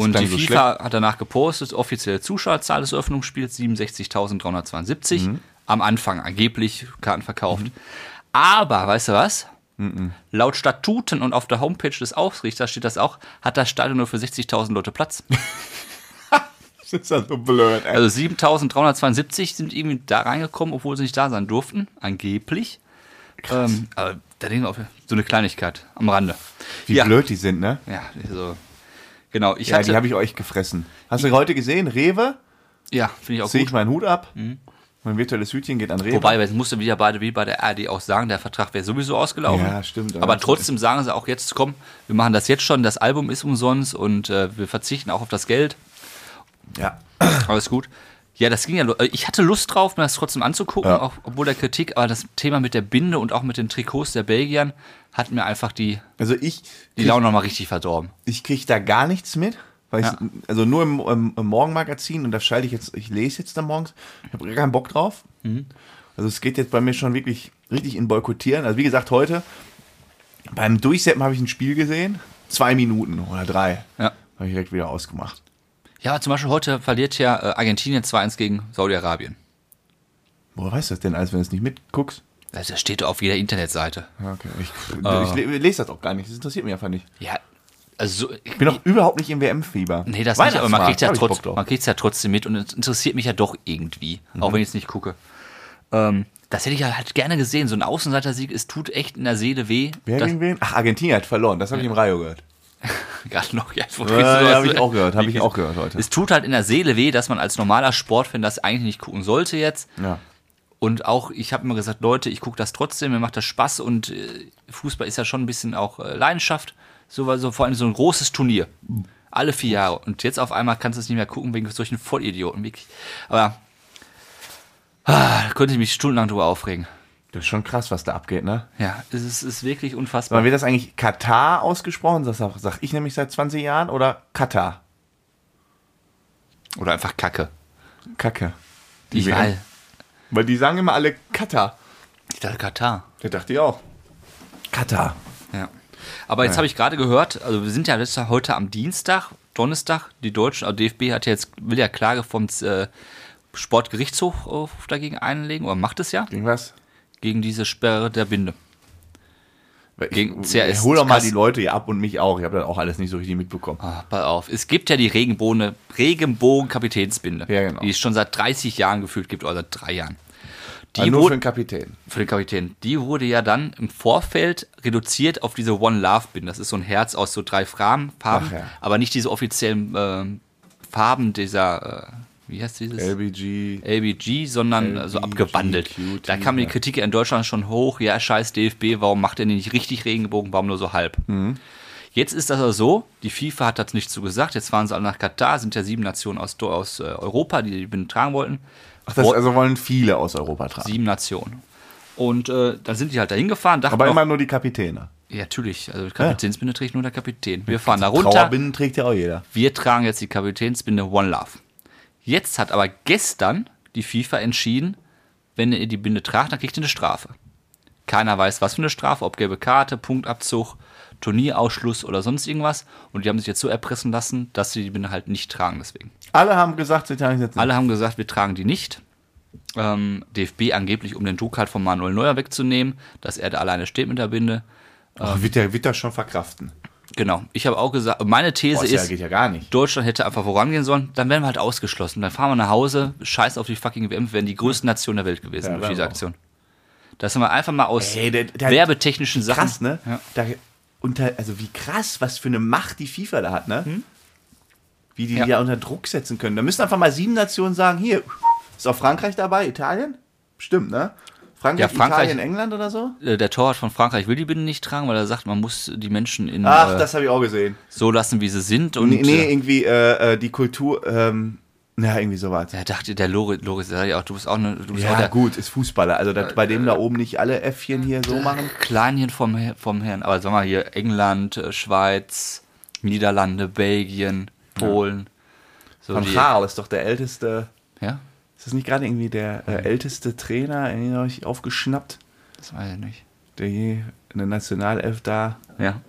es Und die so FIFA hat danach gepostet, offizielle Zuschauerzahl des Eröffnungsspiels 67.372. Mhm. Am Anfang angeblich Karten verkauft. Aber, weißt du was? Mhm. Laut Statuten und auf der Homepage des Ausrichters steht das auch, hat das Stadion nur für 60.000 Leute Platz. Das ist ja so blöd, ey. Also 7.372 sind irgendwie da reingekommen, obwohl sie nicht da sein durften, angeblich. Ähm, aber da denken wir auf so eine Kleinigkeit am Rande. Wie ja, blöd die sind, ne? Ja, so. Genau, ich Ja, hatte. die habe ich euch gefressen. Hast du heute gesehen? Rewe? ja, finde ich auch Ziehe gut. ich meinen Hut ab. Mein virtuelles Hütchen geht an Rewe. Wobei, jetzt musste wieder beide wie bei der ARD auch sagen, der Vertrag wäre sowieso ausgelaufen. Ja, stimmt, aber Aber das- trotzdem sagen sie auch jetzt, komm, wir machen das jetzt schon, das Album ist umsonst und äh, wir verzichten auch auf das Geld. ja. Alles gut. Ja, das ging ja. äh, Ich hatte Lust drauf, mir das trotzdem anzugucken, Ja. auch, obwohl der Kritik, aber das Thema mit der Binde und auch mit den Trikots der Belgiern hat mir einfach die, Also ich, die Laune nochmal richtig verdorben. ich kriege da gar nichts mit. Weil Ja. ich, also nur im, im, im Morgenmagazin und da schalte ich jetzt, ich lese jetzt da morgens. Ich habe gar keinen Bock drauf. Mhm. Also es geht jetzt bei mir schon wirklich richtig in Boykottieren. Also wie gesagt, heute beim Durchseppen habe ich ein Spiel gesehen. Zwei Minuten oder drei. Ja. Habe ich direkt wieder ausgemacht. Ja, zum Beispiel heute verliert ja äh, Argentinien 2-1 gegen Saudi-Arabien. Woher weißt du das denn alles, wenn du es nicht mitguckst? Also, Das steht auf jeder Internetseite. Okay. Ich, Ah. ich le- lese das auch gar nicht. Das interessiert mich einfach nicht. Ja, also so, Ich bin doch überhaupt nicht im WM-Fieber. Nee, das nicht, aber man kriegt ja, trotz, drauf. man kriegt's ja trotzdem mit und es interessiert mich ja doch irgendwie, Mhm. auch wenn ich es nicht gucke. Ähm, das hätte ich ja halt gerne gesehen, so ein Außenseiter-Sieg, es tut echt in der Seele weh. Wer gegen wen? Ach, Argentinien hat verloren. Das habe ich im Radio gehört. Gerade noch, ja, wo Ja, kriegst du ja, das? hab ich auch gehört, hab ich auch gehört heute. Es tut halt in der Seele weh, dass man als normaler Sportfan das eigentlich nicht gucken sollte jetzt. Ja. Und auch, ich habe immer gesagt, Leute, ich gucke das trotzdem, mir macht das Spaß und äh, Fußball ist ja schon ein bisschen auch äh, Leidenschaft. So, so vor allem so ein großes Turnier. Alle vier Jahre. Und jetzt auf einmal kannst du es nicht mehr gucken wegen solchen Vollidioten. Wirklich. Aber ah, da könnte ich mich stundenlang drüber aufregen. Das ist schon krass, was da abgeht, ne? Ja, es ist, ist wirklich Aber unfassbar. wird das eigentlich Katar ausgesprochen? Das sag, sag ich nämlich seit 20 Jahren. Oder Katar? Oder einfach Kacke. Kacke. Ich WM. Weil die sagen immer alle Katar. Ich dachte Katar. Der dachte ich auch. Katar. Ja. Aber jetzt habe ich gerade gehört, also wir sind ja heute am Dienstag, Donnerstag, die Deutschen, also DFB hat ja jetzt, will ja Klage vom äh, Sportgerichtshof äh, dagegen einlegen, oder macht es ja, Gegen was? gegen diese Sperre der Binde. Gegen ich, CRS hol doch mal die Leute hier ab und mich auch. Ich habe das auch alles nicht so richtig mitbekommen. Ah, pass auf, es gibt ja die Regenbogen, Regenbogen-Kapitänsbinde, Ja, genau. die es schon seit 30 Jahren gefühlt gibt, oder seit drei Jahren. Die Also nur für wurde, den Kapitän. für den Kapitän. Die wurde ja dann im Vorfeld reduziert auf diese One Love Bin. Das ist so ein Herz aus so drei Farben, Farben ja. aber nicht diese offiziellen ähm, Farben dieser, äh, wie heißt dieses? LBG. LBG, sondern äh, so LBG, abgewandelt. QT, da kam die. Kritik in Deutschland schon hoch. Ja, scheiß DFB, warum macht der nicht richtig Regenbogen, warum nur so halb? Mhm. Jetzt ist das aber so, die FIFA hat das nicht so gesagt. Jetzt fahren sie alle nach Katar, sind ja sieben Nationen aus, aus äh, Europa, die die Binnen tragen wollten. Ach, das also wollen viele aus Europa tragen. Sieben Nationen. Und äh, dann sind die halt dahin gefahren, Aber auch, immer nur die Kapitäne. ja, natürlich, also Kapitänsbinde trägt nur der Kapitän. Wir fahren da runter. Trauerbinden trägt ja auch jeder. Wir tragen jetzt die Kapitänsbinde One Love. Jetzt hat aber gestern die FIFA entschieden, wenn ihr die Binde tragt, dann kriegt ihr eine Strafe. Keiner weiß, was für eine Strafe, ob gelbe Karte, Punktabzug, Turnierausschluss oder sonst irgendwas. Und die haben sich jetzt so erpressen lassen, dass sie die Binde halt nicht tragen deswegen. Alle haben gesagt, sie tragen jetzt Alle haben gesagt, wir tragen die nicht. Ähm, DFB angeblich, um den Druck halt von Manuel Neuer wegzunehmen, dass er da alleine steht mit der Binde. Ach, wird, der, wird das schon verkraften. Genau. Ich habe auch gesagt, meine These Boah, ist ja, nicht. Deutschland hätte einfach vorangehen sollen, dann wären wir halt ausgeschlossen. Dann fahren wir nach Hause, scheiß auf die fucking WM, wir wären die größten Nation der Welt gewesen Ja, durch diese. Aktion. Das haben wir einfach mal aus Ey, der- der- werbetechnischen Sachen. Krass, ne? Ja. Da, unter, also wie krass, was für eine Macht die FIFA da hat, ne? Wie die Ja. die ja unter Druck setzen können. Da müssen einfach mal sieben Nationen sagen, hier, ist auch Frankreich dabei, Italien? Stimmt, ne? Frankreich, Ja, Frankreich- Italien, England oder so? Äh, Der Torwart von Frankreich will die Binde nicht tragen, weil er sagt, man muss die Menschen in, Ach, äh, das habe ich auch gesehen. so lassen, wie sie sind. Und nee, nee, äh, irgendwie äh, äh, die Kultur, ähm, ja, irgendwie sowas. er dachte, der Loris, Loris sag ich auch, du bist auch, eine, du bist auch Ja, der gut, ist Fußballer. Also das, bei dem da oben nicht alle Äffchen hier so machen. Kleinchen vom, vom Herrn. Aber sag mal hier, England, äh, Schweiz, Niederlande, Belgien, Polen. So Van Gaal ist doch der älteste, ja, ist das nicht gerade irgendwie der äh, älteste Trainer, den habe ich aufgeschnappt, das weiß ich nicht. der je in der Nationalelf da, Ja.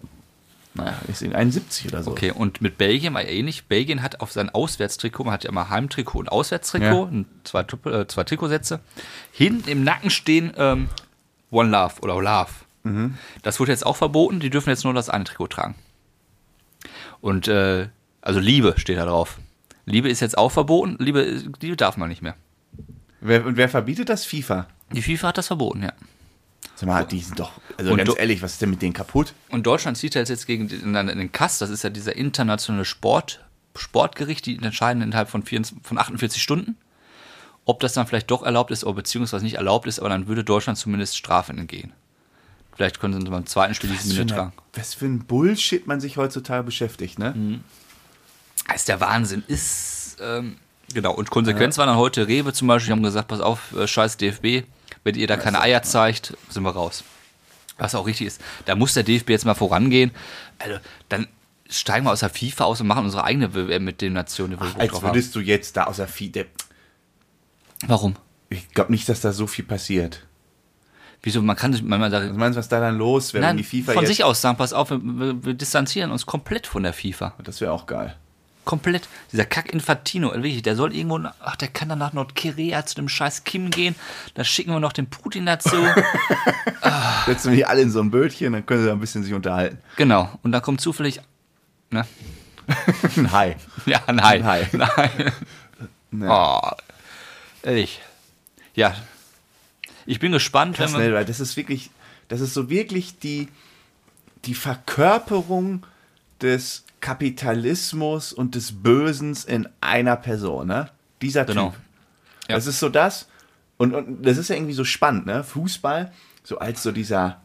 Naja, ist in 71 oder so. Okay, und mit Belgien war ja ähnlich. Belgien hat auf sein Auswärtstrikot, man hat ja immer Heimtrikot und Auswärtstrikot, Ja. zwei, äh, zwei Trikotsätze. Hinten im Nacken stehen ähm, One Love oder Love. Mhm. Das wurde jetzt auch verboten, die dürfen jetzt nur das eine Trikot tragen. Und äh, also Liebe steht da drauf. Liebe ist jetzt auch verboten, Liebe, Liebe darf man nicht mehr. Wer, und wer verbietet das? FIFA. Die FIFA hat das verboten, ja. Sag mal, die sind doch, also Und ganz ehrlich, was ist denn mit denen kaputt? Und Deutschland zieht jetzt, jetzt gegen den, den Kass, das ist ja dieser internationale Sport, Sportgericht, die entscheiden innerhalb von, 24, von 48 Stunden, ob das dann vielleicht doch erlaubt ist oder beziehungsweise nicht erlaubt ist, aber dann würde Deutschland zumindest Strafen entgehen. Vielleicht können sie beim zweiten Spiel Was diese für, Minute tragen. was für ein Bullshit man sich heutzutage beschäftigt, ne? Mhm. Das ist der Wahnsinn. Ist, ähm, genau. Und Konsequenz war dann heute Rewe zum Beispiel, die haben gesagt, pass auf, äh, scheiß DFB, wenn ihr da keine Eier zeigt, sind wir raus. Was auch richtig ist. Da muss der DFB jetzt mal vorangehen. Also, dann steigen wir aus der FIFA aus und machen unsere eigene WM mit den Nationen, Bock Als drauf haben. würdest du jetzt da außer FIFA. Warum? Ich glaube nicht, dass da so viel passiert. Wieso? Man kann sich, man, man Was meinst du, was da dann los wäre, wenn die FIFA von sich aus sagen, pass auf, wir, wir, wir distanzieren uns komplett von der FIFA. Das wäre auch geil. Komplett. Dieser Kack Infantino, wirklich, der soll irgendwo, nach- ach, der kann dann nach Nordkorea zu dem scheiß Kim gehen. Da schicken wir noch den Putin dazu. Setzen wir die alle in so ein Bötchen, dann können sie da ein bisschen sich unterhalten. genau. Und da kommt zufällig, ne? Hi. Ja, nein. Nein. Nein. Nee. Oh, ehrlich. Ja. Ich bin gespannt, Krass, wenn wir, ne, das ist wirklich, das ist so wirklich die, die Verkörperung des Kapitalismus und des Bösens in einer Person, ne? Dieser Genau. Typ. Ja. Das ist so das, und, und das ist ja irgendwie so spannend, ne? Fußball, so als so dieser,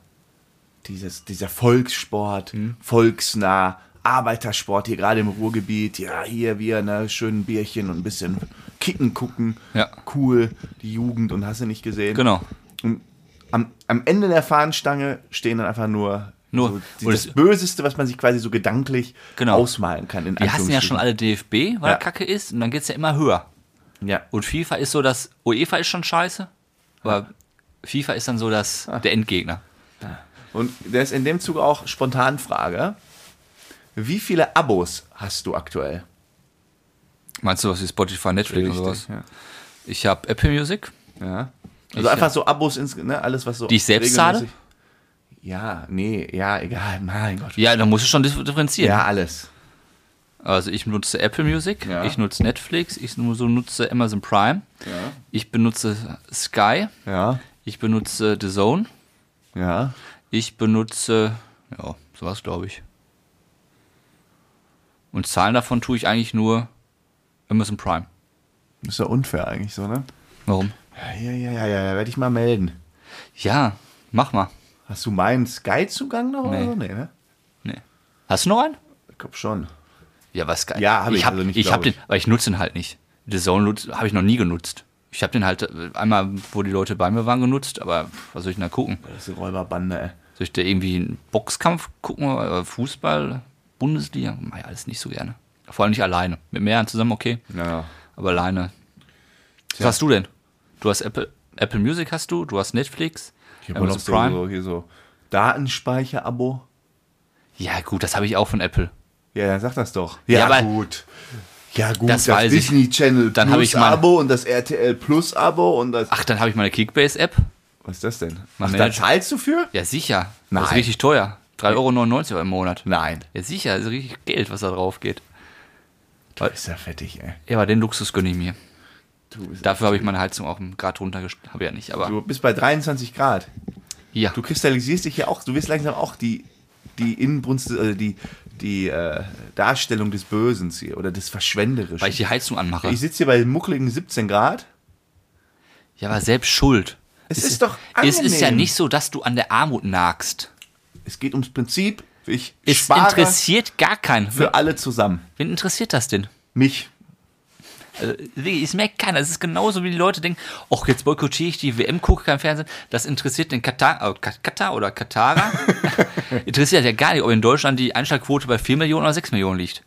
dieses, dieser Volkssport, Mhm. volksnah, Arbeitersport hier gerade im Ruhrgebiet, ja, hier wir, ne, schön ein Bierchen und ein bisschen Kicken gucken, Ja. cool, die Jugend und hast du nicht gesehen. genau. Und am, am Ende der Fahnenstange stehen dann einfach nur, Nur- so die, das es- Böseste, was man sich quasi so gedanklich Genau. ausmalen kann. In Wir hassen ja schon alle DFB, weil Ja. er Kacke ist, und dann geht es ja immer höher. Ja. Und FIFA ist so das, UEFA ist schon scheiße, aber FIFA ist dann so das, Ah. der Endgegner. Und der ist in dem Zuge auch spontan Frage. Wie viele Abos hast du aktuell? Meinst du was wie Spotify, Netflix und sowas? Ja. Ich habe Apple Music, ja. Also Ich, einfach so Abos, ins, ne, alles was so. Die ich selbst zahle? Ja, nee, ja, egal, mein Gott. Ja, da muss ich schon dif- differenzieren. Ja, alles. Also ich nutze Apple Music, Ja. ich nutze Netflix, ich nutze Amazon Prime, Ja. ich benutze Sky, Ja, ich benutze The Zone, ja. ich benutze, ja, sowas glaube ich. Und Zahlen davon tue ich eigentlich nur Amazon Prime. Ist ja unfair eigentlich so, ne? Warum? Ja, ja, ja, ja, ja, werde ich mal melden. Ja, mach mal. Hast du meinen Sky-Zugang noch Nee. oder so? Nee, ne? Nee. Hast du noch einen? Ich glaube schon. Ja, was geil. Ja, hab ich, ich. Hab, also nicht, ich habe den, aber ich nutze ihn halt nicht. The Zone habe ich noch nie genutzt. Ich habe den halt einmal, wo die Leute bei mir waren, genutzt, aber was soll ich denn da gucken? Das ist eine Räuberbande, ey. Soll ich da irgendwie einen Boxkampf gucken oder Fußball, Bundesliga? Mach ich alles nicht so gerne. Vor allem nicht alleine. Mit mehreren zusammen okay, Ja. aber alleine. Was hast du denn? Du hast Apple, Apple Music hast du, du hast Netflix, Habe noch Amazon Prime. so, hier so Datenspeicher-Abo. Ja gut, das habe ich auch von Apple. Ja, dann sag das doch. Ja, aber- gut. Ja, gut, Das das, weiß ich. Disney Channel Dann Plus ich mal- Abo und das RTL Plus Abo und das. Ach, dann habe ich meine Kickbase-App. Was ist das denn? Mein Ach, da zahlst du für? Ja, sicher. Das ist Nein. richtig teuer. 3,99 Euro im Monat. Nein. Ja, sicher, das ist richtig Geld, was da drauf geht. Du bist ja fettig, ey. Ja, aber den Luxus gönne ich mir. Dafür habe ich meine Heizung auf dem Grad runtergestellt. Habe ja nicht, aber du bist bei 23 Grad. ja. Du kristallisierst dich ja auch, du wirst langsam auch die, die Inbrunst, also die, die äh, Darstellung des Bösen hier oder des Verschwenderischen. Weil ich die Heizung anmache. Ich sitze hier bei muckligen 17 Grad. Ja, aber selbst schuld. Es ist doch Es ist ja angenehm. nicht so, dass du an der Armut nagst. Es geht ums Prinzip. Ich Es interessiert gar keinen. für alle zusammen. Wen interessiert das denn? Mich. Also, es merkt keiner. Es ist genauso, wie die Leute denken, ach, jetzt boykottiere ich die WM, gucke kein Fernsehen. Das interessiert den Katar, äh, Ka- Katar oder Katarer. interessiert ja gar nicht, ob in Deutschland die Einschlagquote bei 4 Millionen oder 6 Millionen liegt.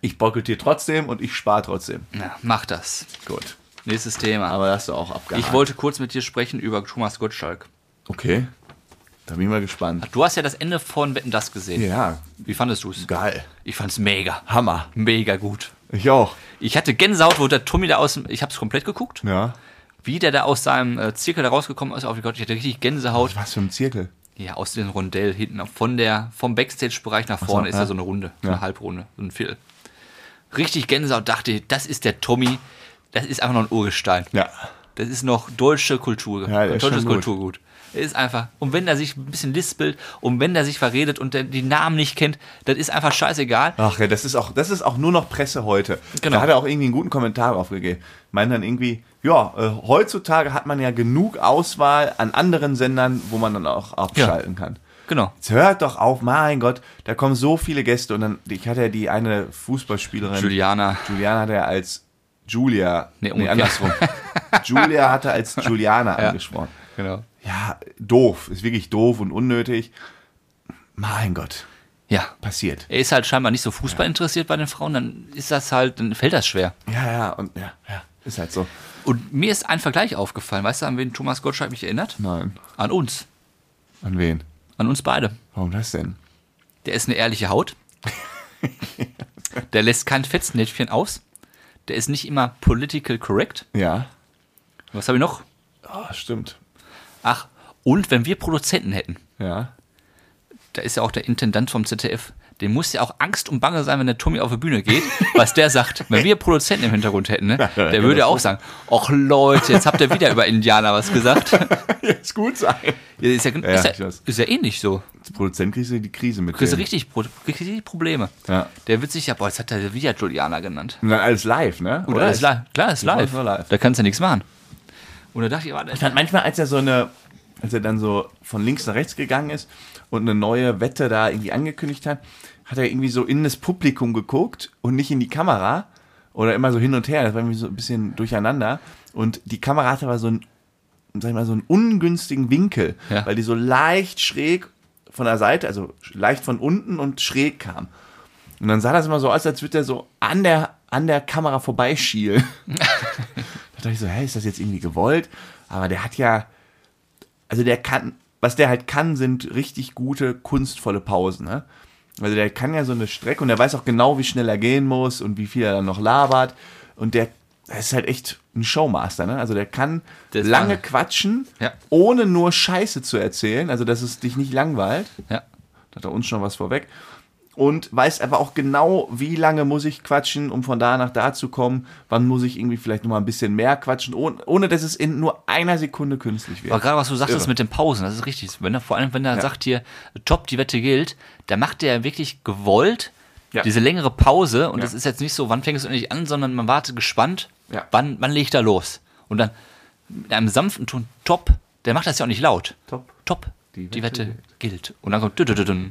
Ich boykottiere trotzdem und ich spare trotzdem. Na, mach das. Gut. Nächstes Thema. Aber das hast du auch abgehakt. ich wollte kurz mit dir sprechen über Thomas Gottschalk. Okay. Da bin ich mal gespannt. Du hast ja das Ende von Wetten, das gesehen. Ja, Wie fandest du es? geil. Ich fand's mega. Hammer. Mega gut. Ich auch. Ich hatte Gänsehaut, wo der Tommy da aus dem, ich hab's komplett geguckt, Ja. wie der da aus seinem äh, Zirkel da rausgekommen ist. Auf Gott, ich hatte richtig Gänsehaut. Was für ein Zirkel. Ja, aus dem Rondell hinten, von der, vom Backstage-Bereich nach vorne ist ja. da so eine Runde, so Ja. eine Halbrunde, so ein Viertel. Richtig Gänsehaut, dachte, das ist der Tommy, das ist einfach noch ein Urgestein. Ja. Das ist noch deutsche Kultur, Ja, deutsches. Kulturgut. Ist einfach, und wenn er sich ein bisschen lispelt und wenn er sich verredet und der die Namen nicht kennt, das ist einfach scheißegal. Ach ja, das ist auch, das ist auch nur noch Presse heute. Genau. Da hat er auch irgendwie einen guten Kommentar aufgegeben. Meint dann irgendwie, ja, äh, heutzutage hat man ja genug Auswahl an anderen Sendern, wo man dann auch abschalten kann. Genau. Jetzt hört doch auf, mein Gott, da kommen so viele Gäste und dann, ich hatte ja die eine Fußballspielerin, Juliana. Juliana hat er als Julia, Nee, nee, andersrum. Julia hatte als Juliana angesprochen. Genau. Ja, doof, ist wirklich doof und unnötig. Mein Gott, Ja. passiert. Er ist halt scheinbar nicht so Fußball interessiert bei den Frauen, dann ist das halt, dann fällt das schwer. Ja, ja, und ja, ja, ist halt so. Und mir ist ein Vergleich aufgefallen. Weißt du, an wen Thomas Gottschalk mich erinnert? Nein. An uns. An wen? An uns beide. Warum das denn? Der ist eine ehrliche Haut. Der lässt kein Fetznäpfchen aus. Der ist nicht immer political correct. Ja. Was habe ich noch? Ah, stimmt. Ach, und wenn wir Produzenten hätten, Ja. da ist ja auch der Intendant vom ZDF, dem muss ja auch Angst und Bange sein, wenn der Tommy auf die Bühne geht, was der sagt. Wenn wir Produzenten im Hintergrund hätten, ne, der würde ja auch sagen, ach Leute, jetzt habt ihr wieder über Indianer was gesagt. Ja, Jetzt gut sein. ist, ja, Ja, ist, ja, ist ja ähnlich so. Als Produzent kriegst du die Krise mit. Kriegst du richtig, richtig Probleme. Ja. Der wird sich ja, boah, jetzt hat er wieder Juliana genannt. Und dann alles live, ne? Oder ist live. Klar, ist live. live. Da kannst du ja nichts machen. Und da dachte ich, Ich fand manchmal, als er so eine, als er dann so von links nach rechts gegangen ist und eine neue Wette da irgendwie angekündigt hat, hat er irgendwie so in das Publikum geguckt und nicht in die Kamera oder immer so hin und her. Das war irgendwie so ein bisschen durcheinander. Und die Kamera hatte aber so einen, sag ich mal, so einen ungünstigen Winkel, Ja. weil die so leicht schräg von der Seite, also leicht von unten und schräg kam. Und dann sah das immer so aus, als würde er so an der, an der Kamera vorbeischielen. da dachte ich so, hä, ist das jetzt irgendwie gewollt? Aber der hat ja, also der kann, was der halt kann, sind richtig gute, kunstvolle Pausen, ne? Also der kann ja so eine Strecke und der weiß auch genau, wie schnell er gehen muss und wie viel er dann noch labert. Und der, ist halt echt ein Showmaster, ne? Also der kann ist lange Wahnsinn. quatschen, Ja. ohne nur Scheiße zu erzählen, also dass es dich nicht langweilt. Ja. Da hat er uns schon was vorweg. Und weiß aber auch genau, wie lange muss ich quatschen, um von da nach da zu kommen. Wann muss ich irgendwie vielleicht nochmal ein bisschen mehr quatschen, ohne, ohne dass es in nur einer Sekunde künstlich wird. Aber gerade was du sagtest Irre. mit den Pausen, das ist richtig. Wenn er, vor allem, wenn er Ja. sagt hier, top, die Wette gilt, da macht er wirklich gewollt Ja. diese längere Pause und Ja. das ist jetzt nicht so, wann fängst du endlich an, sondern man wartet gespannt, wann, wann legt er los. Und dann mit einem sanften Ton, top, der macht das ja auch nicht laut. Top. Top, Die die Wette Wette, gilt. Und dann kommt dü -dü -dü -dü. Äh,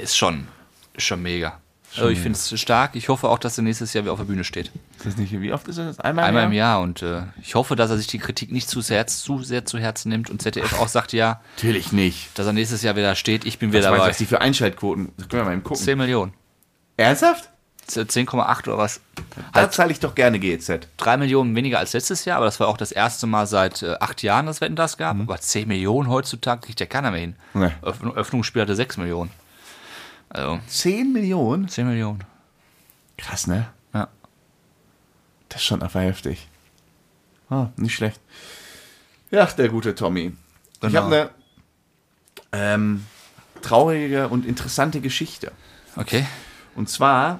Ist schon, ist schon mega. Also ich finde es stark. Ich hoffe auch, dass er nächstes Jahr wieder auf der Bühne steht. Ist das nicht, wie oft ist das? Einmal, Einmal im Jahr. Und äh, ich hoffe, dass er sich die Kritik nicht zu sehr, zu sehr zu Herzen nimmt und ZDF auch sagt, ja, Natürlich nicht. dass er nächstes Jahr wieder steht. Ich bin wieder Was meinst dabei. was die für Einschaltquoten? Das können wir mal eben gucken. 10 Millionen. Ernsthaft? 10,8 oder was? Da Halt zahle ich doch gerne GEZ. 3 Millionen weniger als letztes Jahr, aber das war auch das erste Mal seit äh, acht Jahren, dass Wetten das gab. Aber 10 Millionen heutzutage kriegt ja keiner mehr hin. Nee. Öffnung, Öffnungsspiel hatte 6 Millionen. Also 10 Millionen? 10 Millionen. Krass, ne? Ja. Das ist schon einfach heftig. Ah, nicht schlecht. Ja, der gute Tommy. Ich Genau. habe eine ähm, traurige und interessante Geschichte. Okay. Und zwar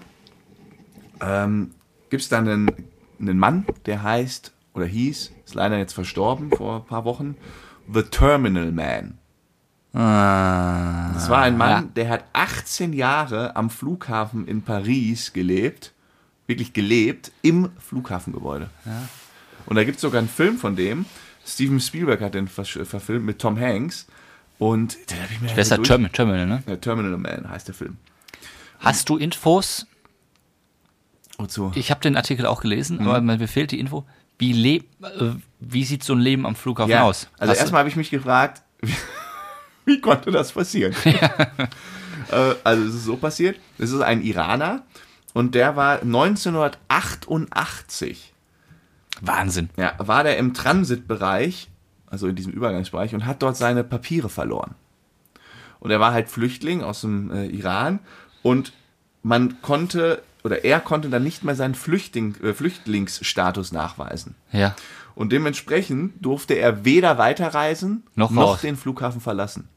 ähm, gibt es da einen, einen Mann, der heißt oder hieß, ist leider jetzt verstorben vor ein paar Wochen, The Terminal Man. Ah, Das war ein Mann, ja. der hat 18 Jahre am Flughafen in Paris gelebt. Wirklich gelebt im Flughafengebäude. Und da gibt es sogar einen Film von dem. Steven Spielberg hat den versch- verfilmt mit Tom Hanks. Und den habe ich mir Besser durch- Terminal, Terminal, ne? Ja, Terminal Man heißt der Film. Hast du Infos? Wozu? Ich habe den Artikel auch gelesen, Mhm. aber mir fehlt die Info. Wie, äh, wie sieht so ein Leben am Flughafen Ja, aus? also Hast erstmal habe ich mich gefragt, wie, konnte das passieren? äh, also es ist so passiert, es ist ein Iraner und der war 1988, Wahnsinn. ja, war der im Transitbereich, also in diesem Übergangsbereich und hat dort seine Papiere verloren. Und er war halt Flüchtling aus dem äh, Iran und man konnte, oder er konnte dann nicht mehr seinen Flüchtling, äh, Flüchtlingsstatus nachweisen. Ja. Und dementsprechend durfte er weder weiterreisen Noch noch, den Flughafen verlassen.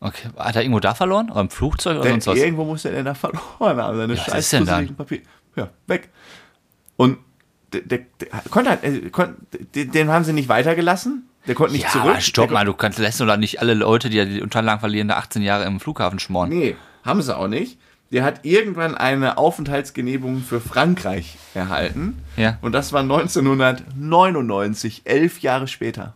Okay. Hat er irgendwo da verloren? Oder im Flugzeug oder Denn sonst was? irgendwo musste er da verloren haben. Seine Ja, was scheiß ist denn da? dusseligen Papier. Ja, weg. Und der, der, der konnte halt, äh, kon, den, haben sie nicht weitergelassen. Der konnte nicht ja, zurück. aber stopp der, mal, du kannst lässt doch nicht alle Leute, die ja die Unterlagen verlieren, da 18 Jahre im Flughafen schmoren. Nee, haben sie auch nicht. Der hat irgendwann eine Aufenthaltsgenehmigung für Frankreich erhalten. Ja. Und das war 1999, elf Jahre später.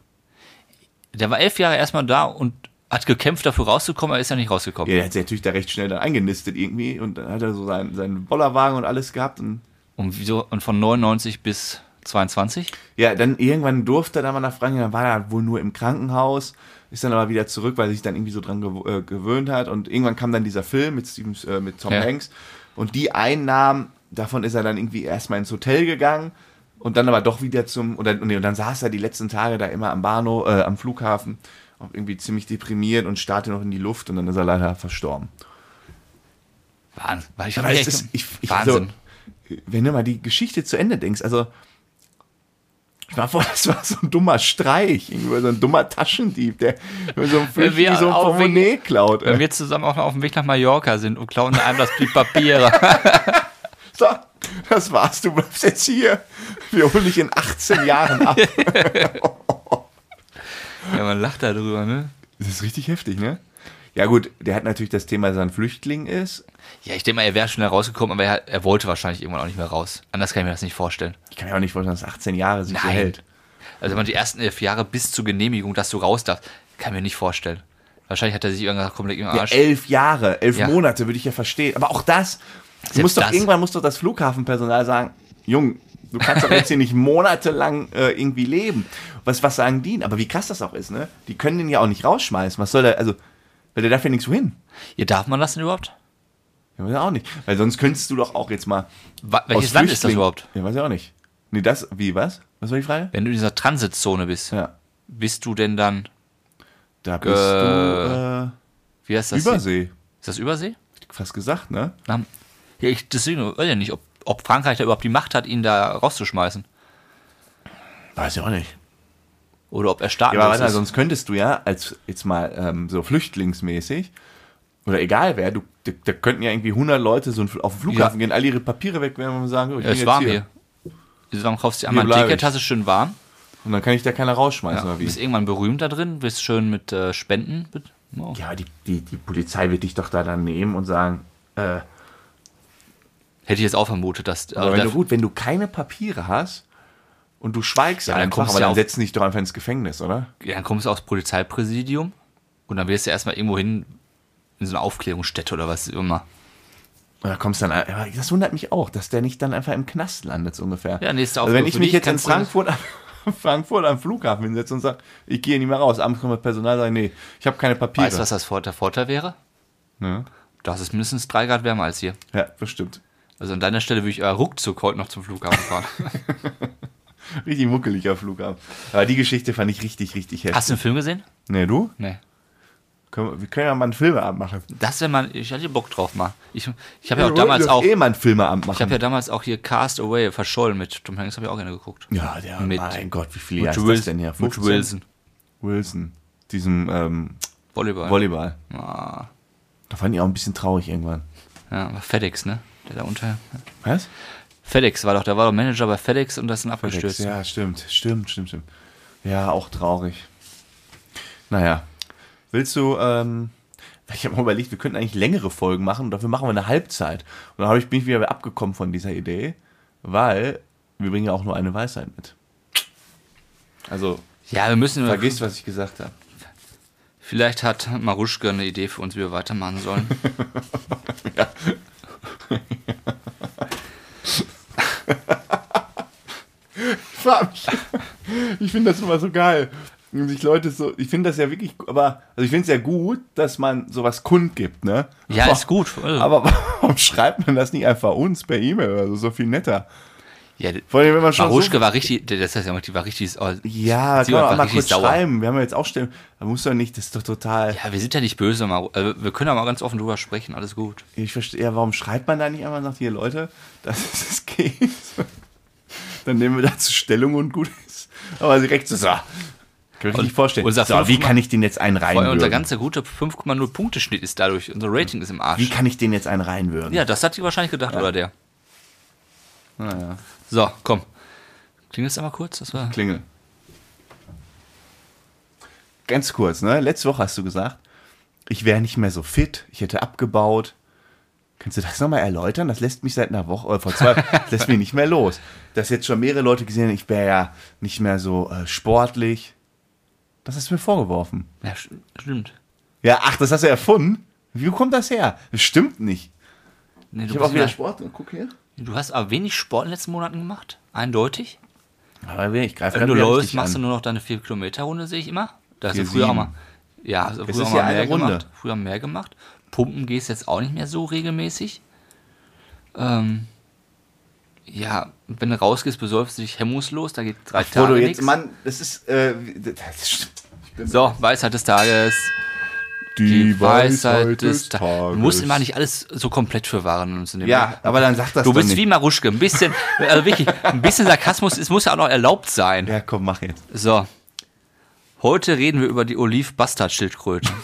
Der war elf Jahre erstmal da und hat gekämpft, dafür rauszukommen, aber ist ja nicht rausgekommen. Ja, der hat sich natürlich da recht schnell dann eingenistet irgendwie und dann hat er so seinen, seinen Bollerwagen und alles gehabt und Und, wieso, und von 99 bis 22? ja, dann irgendwann durfte er da mal nach Frankreich, dann war er wohl nur im Krankenhaus, ist dann aber wieder zurück, weil er sich dann irgendwie so dran gew äh, gewöhnt hat und irgendwann kam dann dieser Film mit, Steven, äh, mit Tom Ja. Hanks und die Einnahmen, davon ist er dann irgendwie erstmal ins Hotel gegangen und dann aber doch wieder zum, oder, und, und dann saß er die letzten Tage da immer am Bahnhof, äh, am Flughafen, auch irgendwie ziemlich deprimiert und starrte noch in die Luft und dann ist er leider verstorben. Wahnsinn. Weil ich ich, ich, Wahnsinn. So, wenn du mal die Geschichte zu Ende denkst, also ich war vor, das war so ein dummer Streich, irgendwie so ein dummer Taschendieb, der so ein wir Flüchtling so ein auf Portemonnaie klaut. Wenn Ey. wir zusammen auch noch auf dem Weg nach Mallorca sind und klauen einem das die Papiere. So, das war's, du bleibst jetzt hier. Wir holen dich in 18 Jahren ab. ja, man lacht da drüber, ne? Das ist richtig heftig, ne? Ja gut, der hat natürlich das Thema, dass er ein Flüchtling ist. Ja, ich denke mal, er wäre schnell rausgekommen, aber er, er wollte wahrscheinlich irgendwann auch nicht mehr raus. Anders kann ich mir das nicht vorstellen. Ich kann mir auch nicht vorstellen, dass 18 Jahre sich so Nein. hält. Also wenn man die ersten elf Jahre bis zur Genehmigung, dass du raus darfst, kann ich mir nicht vorstellen. Wahrscheinlich hat er sich irgendwann leg im Ja, Arsch. elf Jahre, elf Ja. Monate würde ich ja verstehen. Aber auch das, musst doch das. irgendwann muss doch das Flughafenpersonal sagen, Jung, du kannst doch jetzt hier nicht monatelang äh, irgendwie leben. Was, was sagen die? Aber wie krass das auch ist, ne? Die können den ja auch nicht rausschmeißen. Was soll der, also, weil der darf ja nichts so hin. Hier darf man das denn überhaupt? Ja, weiß ich auch nicht. Weil sonst könntest du doch auch jetzt mal. Wa welches Land ist das überhaupt? Ja, weiß ich auch nicht. Nee, das, wie, was? Was war die Frage? Wenn du in dieser Transitzone bist, Ja. bist du denn dann, Da bist Äh, du wie heißt äh, das? Übersee. Ist das Übersee? Ich fast gesagt, ne? Na, Ja, ich deswegen weiß ja nicht, ob, ob Frankreich da überhaupt die Macht hat, ihn da rauszuschmeißen. Weiß ich auch nicht. Oder ob er Ja, aber staatenlos warte, mal, ist. sonst könntest du ja, als jetzt mal ähm, so flüchtlingsmäßig, oder egal wer, du, da, da könnten ja irgendwie 100 Leute so auf den Flughafen gehen, alle ihre Papiere wegwerfen und sagen, oh, ich Ja, bin jetzt warm hier. hier. Sagen, kaufst dir einmal ein Ticket, hast es schön warm. Und dann kann ich da keiner rausschmeißen, Ja, oder wie? bist irgendwann berühmt da drin, bist schön mit äh, Spenden. Mit, oh. Ja, die, die, die Polizei wird dich doch da dann nehmen und sagen, äh, Hätte ich jetzt auch vermutet, dass. aber äh, wenn du gut, wenn du keine Papiere hast und du schweigst Ja, dann einfach, kommst aber dann auf- setzen dich doch einfach ins Gefängnis, oder? ja, dann kommst du aufs Polizeipräsidium und dann wirst du erstmal irgendwo hin in so eine Aufklärungsstätte oder was immer. Und da kommst dann, das wundert mich auch, dass der nicht dann einfach im Knast landet, so ungefähr. Ja, nächste also wenn Aufgabe ich mich jetzt in Frankfurt, am- Frankfurt am Flughafen hinsetze und sage, ich gehe nicht mehr raus, abends kommt das Personal sagt, nee, ich habe keine Papiere. Weißt du, was das Vor- der Vorteil wäre? Ja, Das ist mindestens drei Grad wärmer als hier. ja, bestimmt. Also an deiner Stelle würde ich äh, ruckzuck heute noch zum Flughafen fahren. Richtig muckeliger Flughafen. Aber die Geschichte fand ich richtig, richtig heftig. Hast du einen Film gesehen? Nee, du? Nee. Können wir, wir können ja mal einen Filmeabend machen. Das wäre mal, ich hatte Bock drauf mal. Ich, ich habe ja auch damals auch, eh mal einen Filmeabend machen. ich habe ja damals auch hier Cast Away verschollen mit Tom Hanks, habe ich auch gerne geguckt. ja, der, mit- mein Gott, wie viele Mit, Jahre ist das denn hier? mit 15? Wilson. Wilson. Diesem ähm, Volleyball. Volleyball. Ah, Da fand ich auch ein bisschen traurig irgendwann. ja, war FedEx, ne? Der da unter. Was? FedEx war doch, der war doch Manager bei FedEx und das ist dann abgestürzt. Ja, stimmt, stimmt, stimmt, stimmt. Ja, auch traurig. Naja. Willst du, ähm, ich habe mal überlegt, wir könnten eigentlich längere Folgen machen und dafür machen wir eine Halbzeit. Und dann hab ich, bin ich wieder abgekommen von dieser Idee, weil wir bringen ja auch nur eine Weisheit mit. Also, Ja, wir müssen. vergiss, was ich gesagt habe. Vielleicht hat Maruschke eine Idee für uns, wie wir weitermachen sollen. Ich finde das immer so geil. Und sich Leute so, ich finde das ja wirklich, aber, also ich finde es ja gut, dass man sowas kundgibt, ne? Ja, aber, ist gut. Also, Aber warum schreibt man das nicht einfach uns per E-Mail oder so, so viel netter? Ja, Vor allem, wenn man schon Maruschke so, war richtig, das heißt ja, die war richtig. oh, Ja, sie kann man auch mal kurz sauer. schreiben. Wir haben ja jetzt auch Stellen, da muss doch nicht, das ist doch total, Ja, wir sind ja nicht böse, Maru äh, wir können ja mal ganz offen drüber sprechen, alles gut. ich verstehe, ja, warum schreibt man da nicht einfach und sagt, hier Leute, das ist es geht. Dann nehmen wir dazu Stellung und gut ist. Aber direkt so, so. Kann ich mir nicht vorstellen. unser So, wie 5,0 kann ich den jetzt einen allem unser reinwürgen? ganzer guter 5,0 Punkteschnitt ist dadurch, unser Rating ist im Wie Arsch. kann ich den jetzt einen reinwürgen? Ja, das hat die wahrscheinlich gedacht, oder der. Naja. So, komm. Klingelst du mal kurz? Das war Klingel. Ganz kurz, ne? Letzte Woche hast du gesagt, ich wäre nicht mehr so fit, ich hätte abgebaut. Kannst du das nochmal erläutern? Das lässt mich seit einer Woche, oder vor zwei, das lässt mich nicht mehr los. Dass jetzt schon mehrere Leute gesehen haben, ich wäre ja nicht mehr so äh, sportlich. Das hast du mir vorgeworfen. ja, st- stimmt. Ja, ach, das hast du erfunden? Wie kommt das her? Das stimmt nicht. Nee, Ich habe auch wieder wieder, Sport. Guck hier. Du hast aber wenig Sport in den letzten Monaten gemacht. Eindeutig. Aber ich greife Wenn du läufst, machst du an. nur noch deine 4-Kilometer-Runde, sehe ich immer. Da hast du früher auch mal. Ja, hast du früher ja mal mehr Runde. gemacht. Früher mehr gemacht. Pumpen gehst jetzt auch nicht mehr so regelmäßig. Ähm, ja, wenn du rausgehst, besäufst du dich hemmungslos, da geht drei Bevor Tage du nichts. jetzt, Mann, das ist, äh, das. So, Weisheit des Tages. Die Weisheit des Tages. Du musst immer nicht alles so komplett für wahren uns nehmen. Ja, aber dann sag das Du doch bist nicht. wie Maruschke. Ein bisschen, also wirklich, ein bisschen Sarkasmus, es muss ja auch noch erlaubt sein. Ja, komm, mach jetzt. So. Heute reden wir über die Oliv-Bastard-Schildkröte.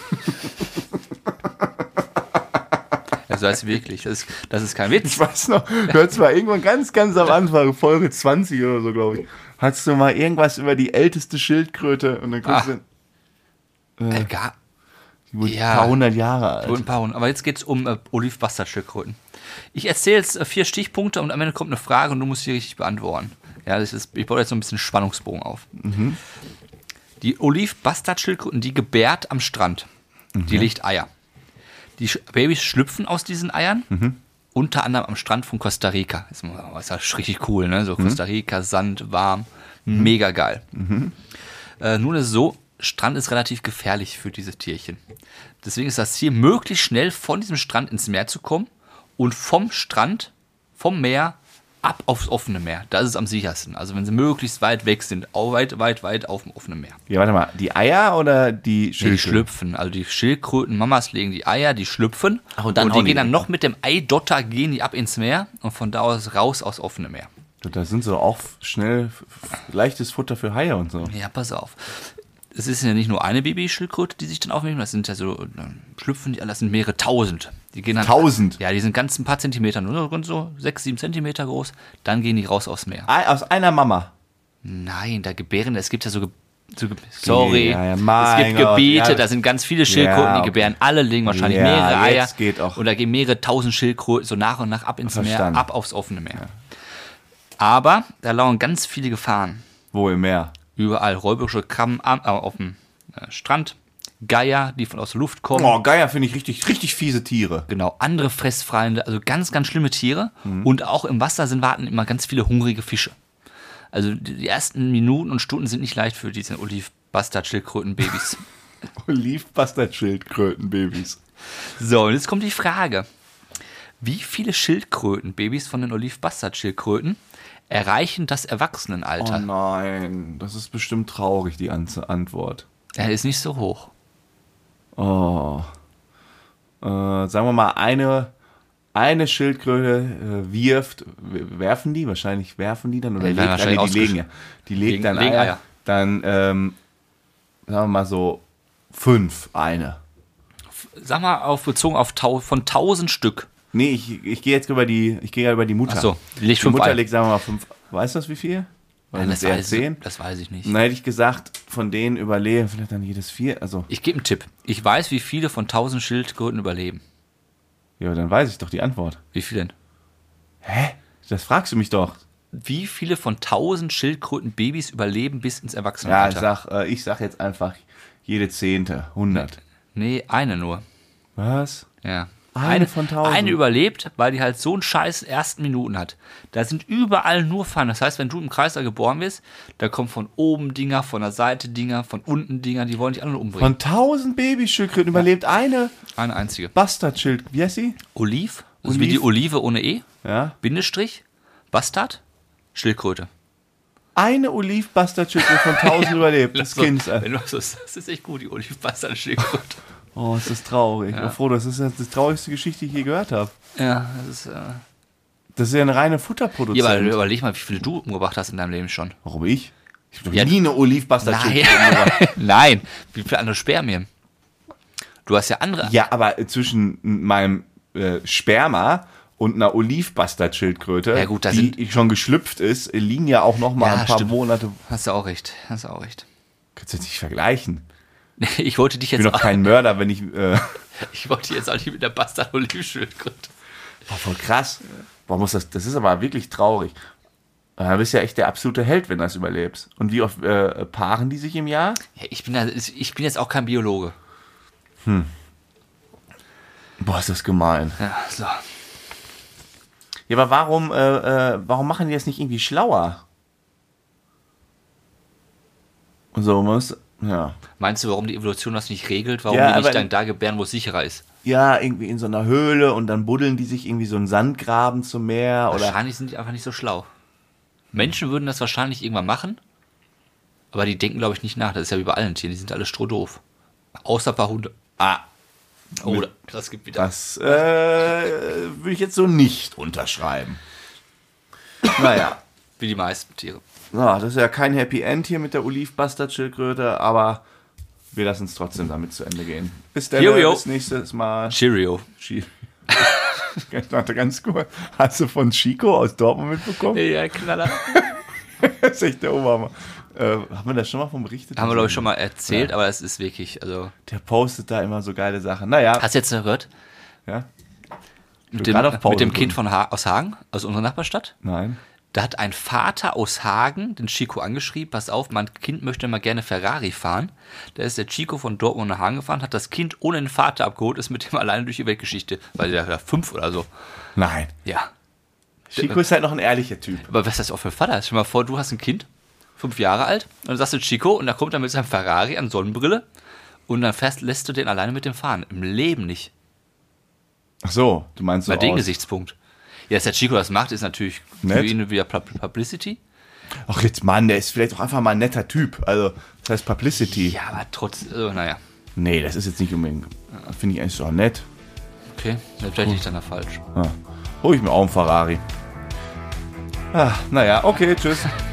Das heißt wirklich, das ist, das ist kein Witz. Ich weiß noch, du hast mal irgendwann ganz, ganz am Anfang, Folge 20 oder so, glaube ich, hast du mal irgendwas über die älteste Schildkröte und dann Ah. kommst du, Äh, gar, die wurde Ja. ein paar hundert Jahre alt. Gut, ein paar hundert. Aber jetzt geht es um äh, Oliv-Bastard-Schildkröten. Ich erzähle jetzt äh, vier Stichpunkte und am Ende kommt eine Frage und du musst sie richtig beantworten. Ja, das ist, ich baue jetzt so ein bisschen Spannungsbogen auf. Die Oliv-Bastard-Schildkröten, die gebärt am Strand. Die legt Eier. Die Sch Babys schlüpfen aus diesen Eiern. Unter anderem am Strand von Costa Rica. Ist, mal- ist ja richtig cool, ne? So Costa Rica, Sand, warm. Mega geil. Äh, nun ist es so, Strand ist relativ gefährlich für diese Tierchen. Deswegen ist das Ziel, möglichst schnell von diesem Strand ins Meer zu kommen und vom Strand, vom Meer, ab aufs offene Meer. Das ist am sichersten. Also wenn sie möglichst weit weg sind, au- weit, weit, weit auf dem offenen Meer. Ja, warte mal, die Eier oder die Nee, die schlüpfen. Also die Schildkröten, Mamas legen die Eier, die schlüpfen. Ach, und dann und die gehen dann noch mit dem Eidotter, gehen die ab ins Meer und von da aus raus aufs offene Meer. Da sind so auch schnell leichtes Futter für Haie und so. Ja, pass auf. Es ist ja nicht nur eine Babyschildkröte, die sich dann aufnehmen, das sind ja so, dann schlüpfen die alle, das sind mehrere tausend. Die gehen dann, Tausend? Ja, die sind ganz ein paar Zentimeter, nur so- so sechs, sieben Zentimeter groß. Dann gehen die raus aufs Meer. Aus einer Mama. Nein, da gebären, es gibt ja so, so sorry, Ja, ja, es gibt Gott, Gebiete, ja. da sind ganz viele Schildkröten, die gebären alle, legen wahrscheinlich mehrere Eier. geht auch. Und da gehen mehrere tausend Schildkröten so nach und nach ab ins Verstanden. Meer, ab aufs offene Meer. Aber da lauern ganz viele Gefahren. Wo im Meer? Überall räuberische Krabben am, äh, auf dem äh, Strand, Geier, die von aus der Luft kommen. Oh, Geier finde ich richtig, richtig fiese Tiere. Genau, andere Fressfreunde, also ganz, ganz schlimme Tiere. Und auch im Wasser sind warten immer ganz viele hungrige Fische. Also die die ersten Minuten und Stunden sind nicht leicht für diese Oliv-Bastard-Schildkröten-Babys. Oliv-Bastard-Schildkröten-Babys. so, und jetzt kommt die Frage. Wie viele Schildkröten-Babys von den Oliv-Bastard-Schildkröten erreichen das Oh Erwachsenenalter? nein, das ist bestimmt traurig, die An Antwort. Er ist nicht so hoch. Oh. Äh, sagen wir mal, eine, eine Schildkröte äh, wirft, werfen die? Wahrscheinlich werfen die dann oder Die werden legt, wahrscheinlich nee, die legen ja. Die legt Legen- dann legen Eier. Eier. Dann, ähm, sagen wir mal so, fünf, eine. Sag mal, auf, bezogen auf von 1000 Stück. Nee, ich, ich gehe jetzt über die, ich gehe ja über die Mutter. Ach so, die fünf Mutter legt, sagen wir mal, fünf. Weißt du das, wie viel? Weil das, eher weiß, zehn. das weiß ich nicht. Dann hätte ich gesagt, von denen überleben vielleicht dann jedes vier. Also, Ich gebe einen Tipp. Ich weiß, wie viele von 1000 Schildkröten überleben. ja, dann weiß ich doch die Antwort. Wie viele denn? Hä? Das fragst du mich doch. Wie viele von 1000 Schildkröten-Babys überleben bis ins Ja, ich Erwachsenenalter? sag, äh, ich sag jetzt einfach jede Zehnte, 100. nee, eine nur. Was? Ja. Eine von 1000? Eine überlebt, weil die halt so einen scheiß ersten Minuten hat. Da sind überall nur Fallen. Das heißt, wenn du im Kreis da geboren wirst, da kommen von oben Dinger, von der Seite Dinger, von unten Dinger, die wollen dich alle umbringen. Von 1000 Babyschildkröten überlebt eine Eine einzige. Bastardschild. Wie heißt sie? Oliv, also Oliv? wie die Olive ohne E, Ja. Bindestrich, Bastard, Schildkröte. Eine Oliv-Bastardschildkröte von 1000 überlebt. Das So, Kind ist. das ist echt gut, die Oliv Oh, ist das traurig. Ja. Froh, das ist die traurigste Geschichte, die ich je gehört habe. ja, das ist. Äh, Das ist ja eine reine ja, Futterproduzent. aber überleg mal, wie viele du umgebracht hast in deinem Leben schon. Warum ich? Ich habe Ja, nie eine Oliv-Bastardschildkröte Nein. Nein, wie viele andere Spermien? Du hast ja andere. Ja, aber zwischen meinem äh, Sperma und einer Oliv-Bastardschildkröte, Ja, gut, die schon geschlüpft ist, liegen ja auch noch mal Ja, ein paar stimmt. Monate. Hast du auch recht. Hast du auch recht. Kannst du jetzt nicht vergleichen. Ich wollte dich Ich jetzt bin doch kein Mörder, wenn ich. Äh, ich wollte jetzt auch nicht mit der Bastard Olivschildkröte. Boah, voll krass. Boah, muss das, das ist aber wirklich traurig. Da bist du ja echt der absolute Held, wenn du das überlebst. Und wie oft äh, paaren die sich im Jahr? Ja, ich, bin ja, ich bin jetzt auch kein Biologe. Boah, ist das gemein. Ja, so. Ja, aber warum, äh, äh, warum machen die das nicht irgendwie schlauer? Und so muss. Ja. Meinst du, warum die Evolution das nicht regelt? Warum Ja, die nicht dann da gebären, wo es sicherer ist? Ja, irgendwie in so einer Höhle und dann buddeln die sich irgendwie so einen Sandgraben zum Meer oder. Wahrscheinlich sind die einfach nicht so schlau. Menschen würden das wahrscheinlich irgendwann machen, aber die denken, glaube ich, nicht nach. Das ist ja wie bei allen Tieren, die sind alle strohdoof. Außer ein paar Hunde. Ah, Oh, das gibt wieder. das äh, würde ich jetzt so nicht unterschreiben. naja. Wie die meisten Tiere. Ja, das ist ja kein Happy End hier mit der Oliv-Bastard-Schildkröte, aber wir lassen es trotzdem damit zu Ende gehen. Bis dann, bis nächstes Mal. Cheerio. Warte, ganz kurz. Hast du von Chico aus Dortmund mitbekommen? Ja, Knaller. Das ist echt der Oberhammer. Äh, haben wir das schon mal von berichtet? Haben wir, glaube ich, schon mal erzählt, aber es ist wirklich, also. Der postet da immer so geile Sachen. Naja, Hast du jetzt gehört? ja. Mit dem, mit dem. Kind von ha aus Hagen, aus unserer Nachbarstadt? Nein. Da hat ein Vater aus Hagen den Chico angeschrieben, pass auf, mein Kind möchte mal gerne Ferrari fahren. Da ist der Chico von Dortmund nach Hagen gefahren, hat das Kind ohne den Vater abgeholt, ist mit dem alleine durch die Weltgeschichte, weil der war fünf oder so. Nein. Ja. Chico ist halt noch ein ehrlicher Typ. Aber was ist das auch für ein Vater? Stell dir mal vor, du hast ein Kind, fünf Jahre alt, und dann sagst du Chico und da kommt er mit seinem Ferrari an Sonnenbrille und dann fährst, lässt du den alleine mit dem fahren. Im Leben nicht. Ach so, du meinst so Bei dem. Gesichtspunkt. Ja, dass der Chico das macht, ist natürlich Nett. für ihn wieder Pub- Publicity. Ach jetzt Mann, der ist vielleicht auch einfach mal ein netter Typ. Also, das heißt Publicity. Ja, aber trotz, also, naja. Nee, das ist jetzt nicht unbedingt. Finde ich eigentlich so nett. Okay, vielleicht liege ich dann da falsch. Ah, hol ich mir auch einen Ferrari. Ah, naja, okay, tschüss.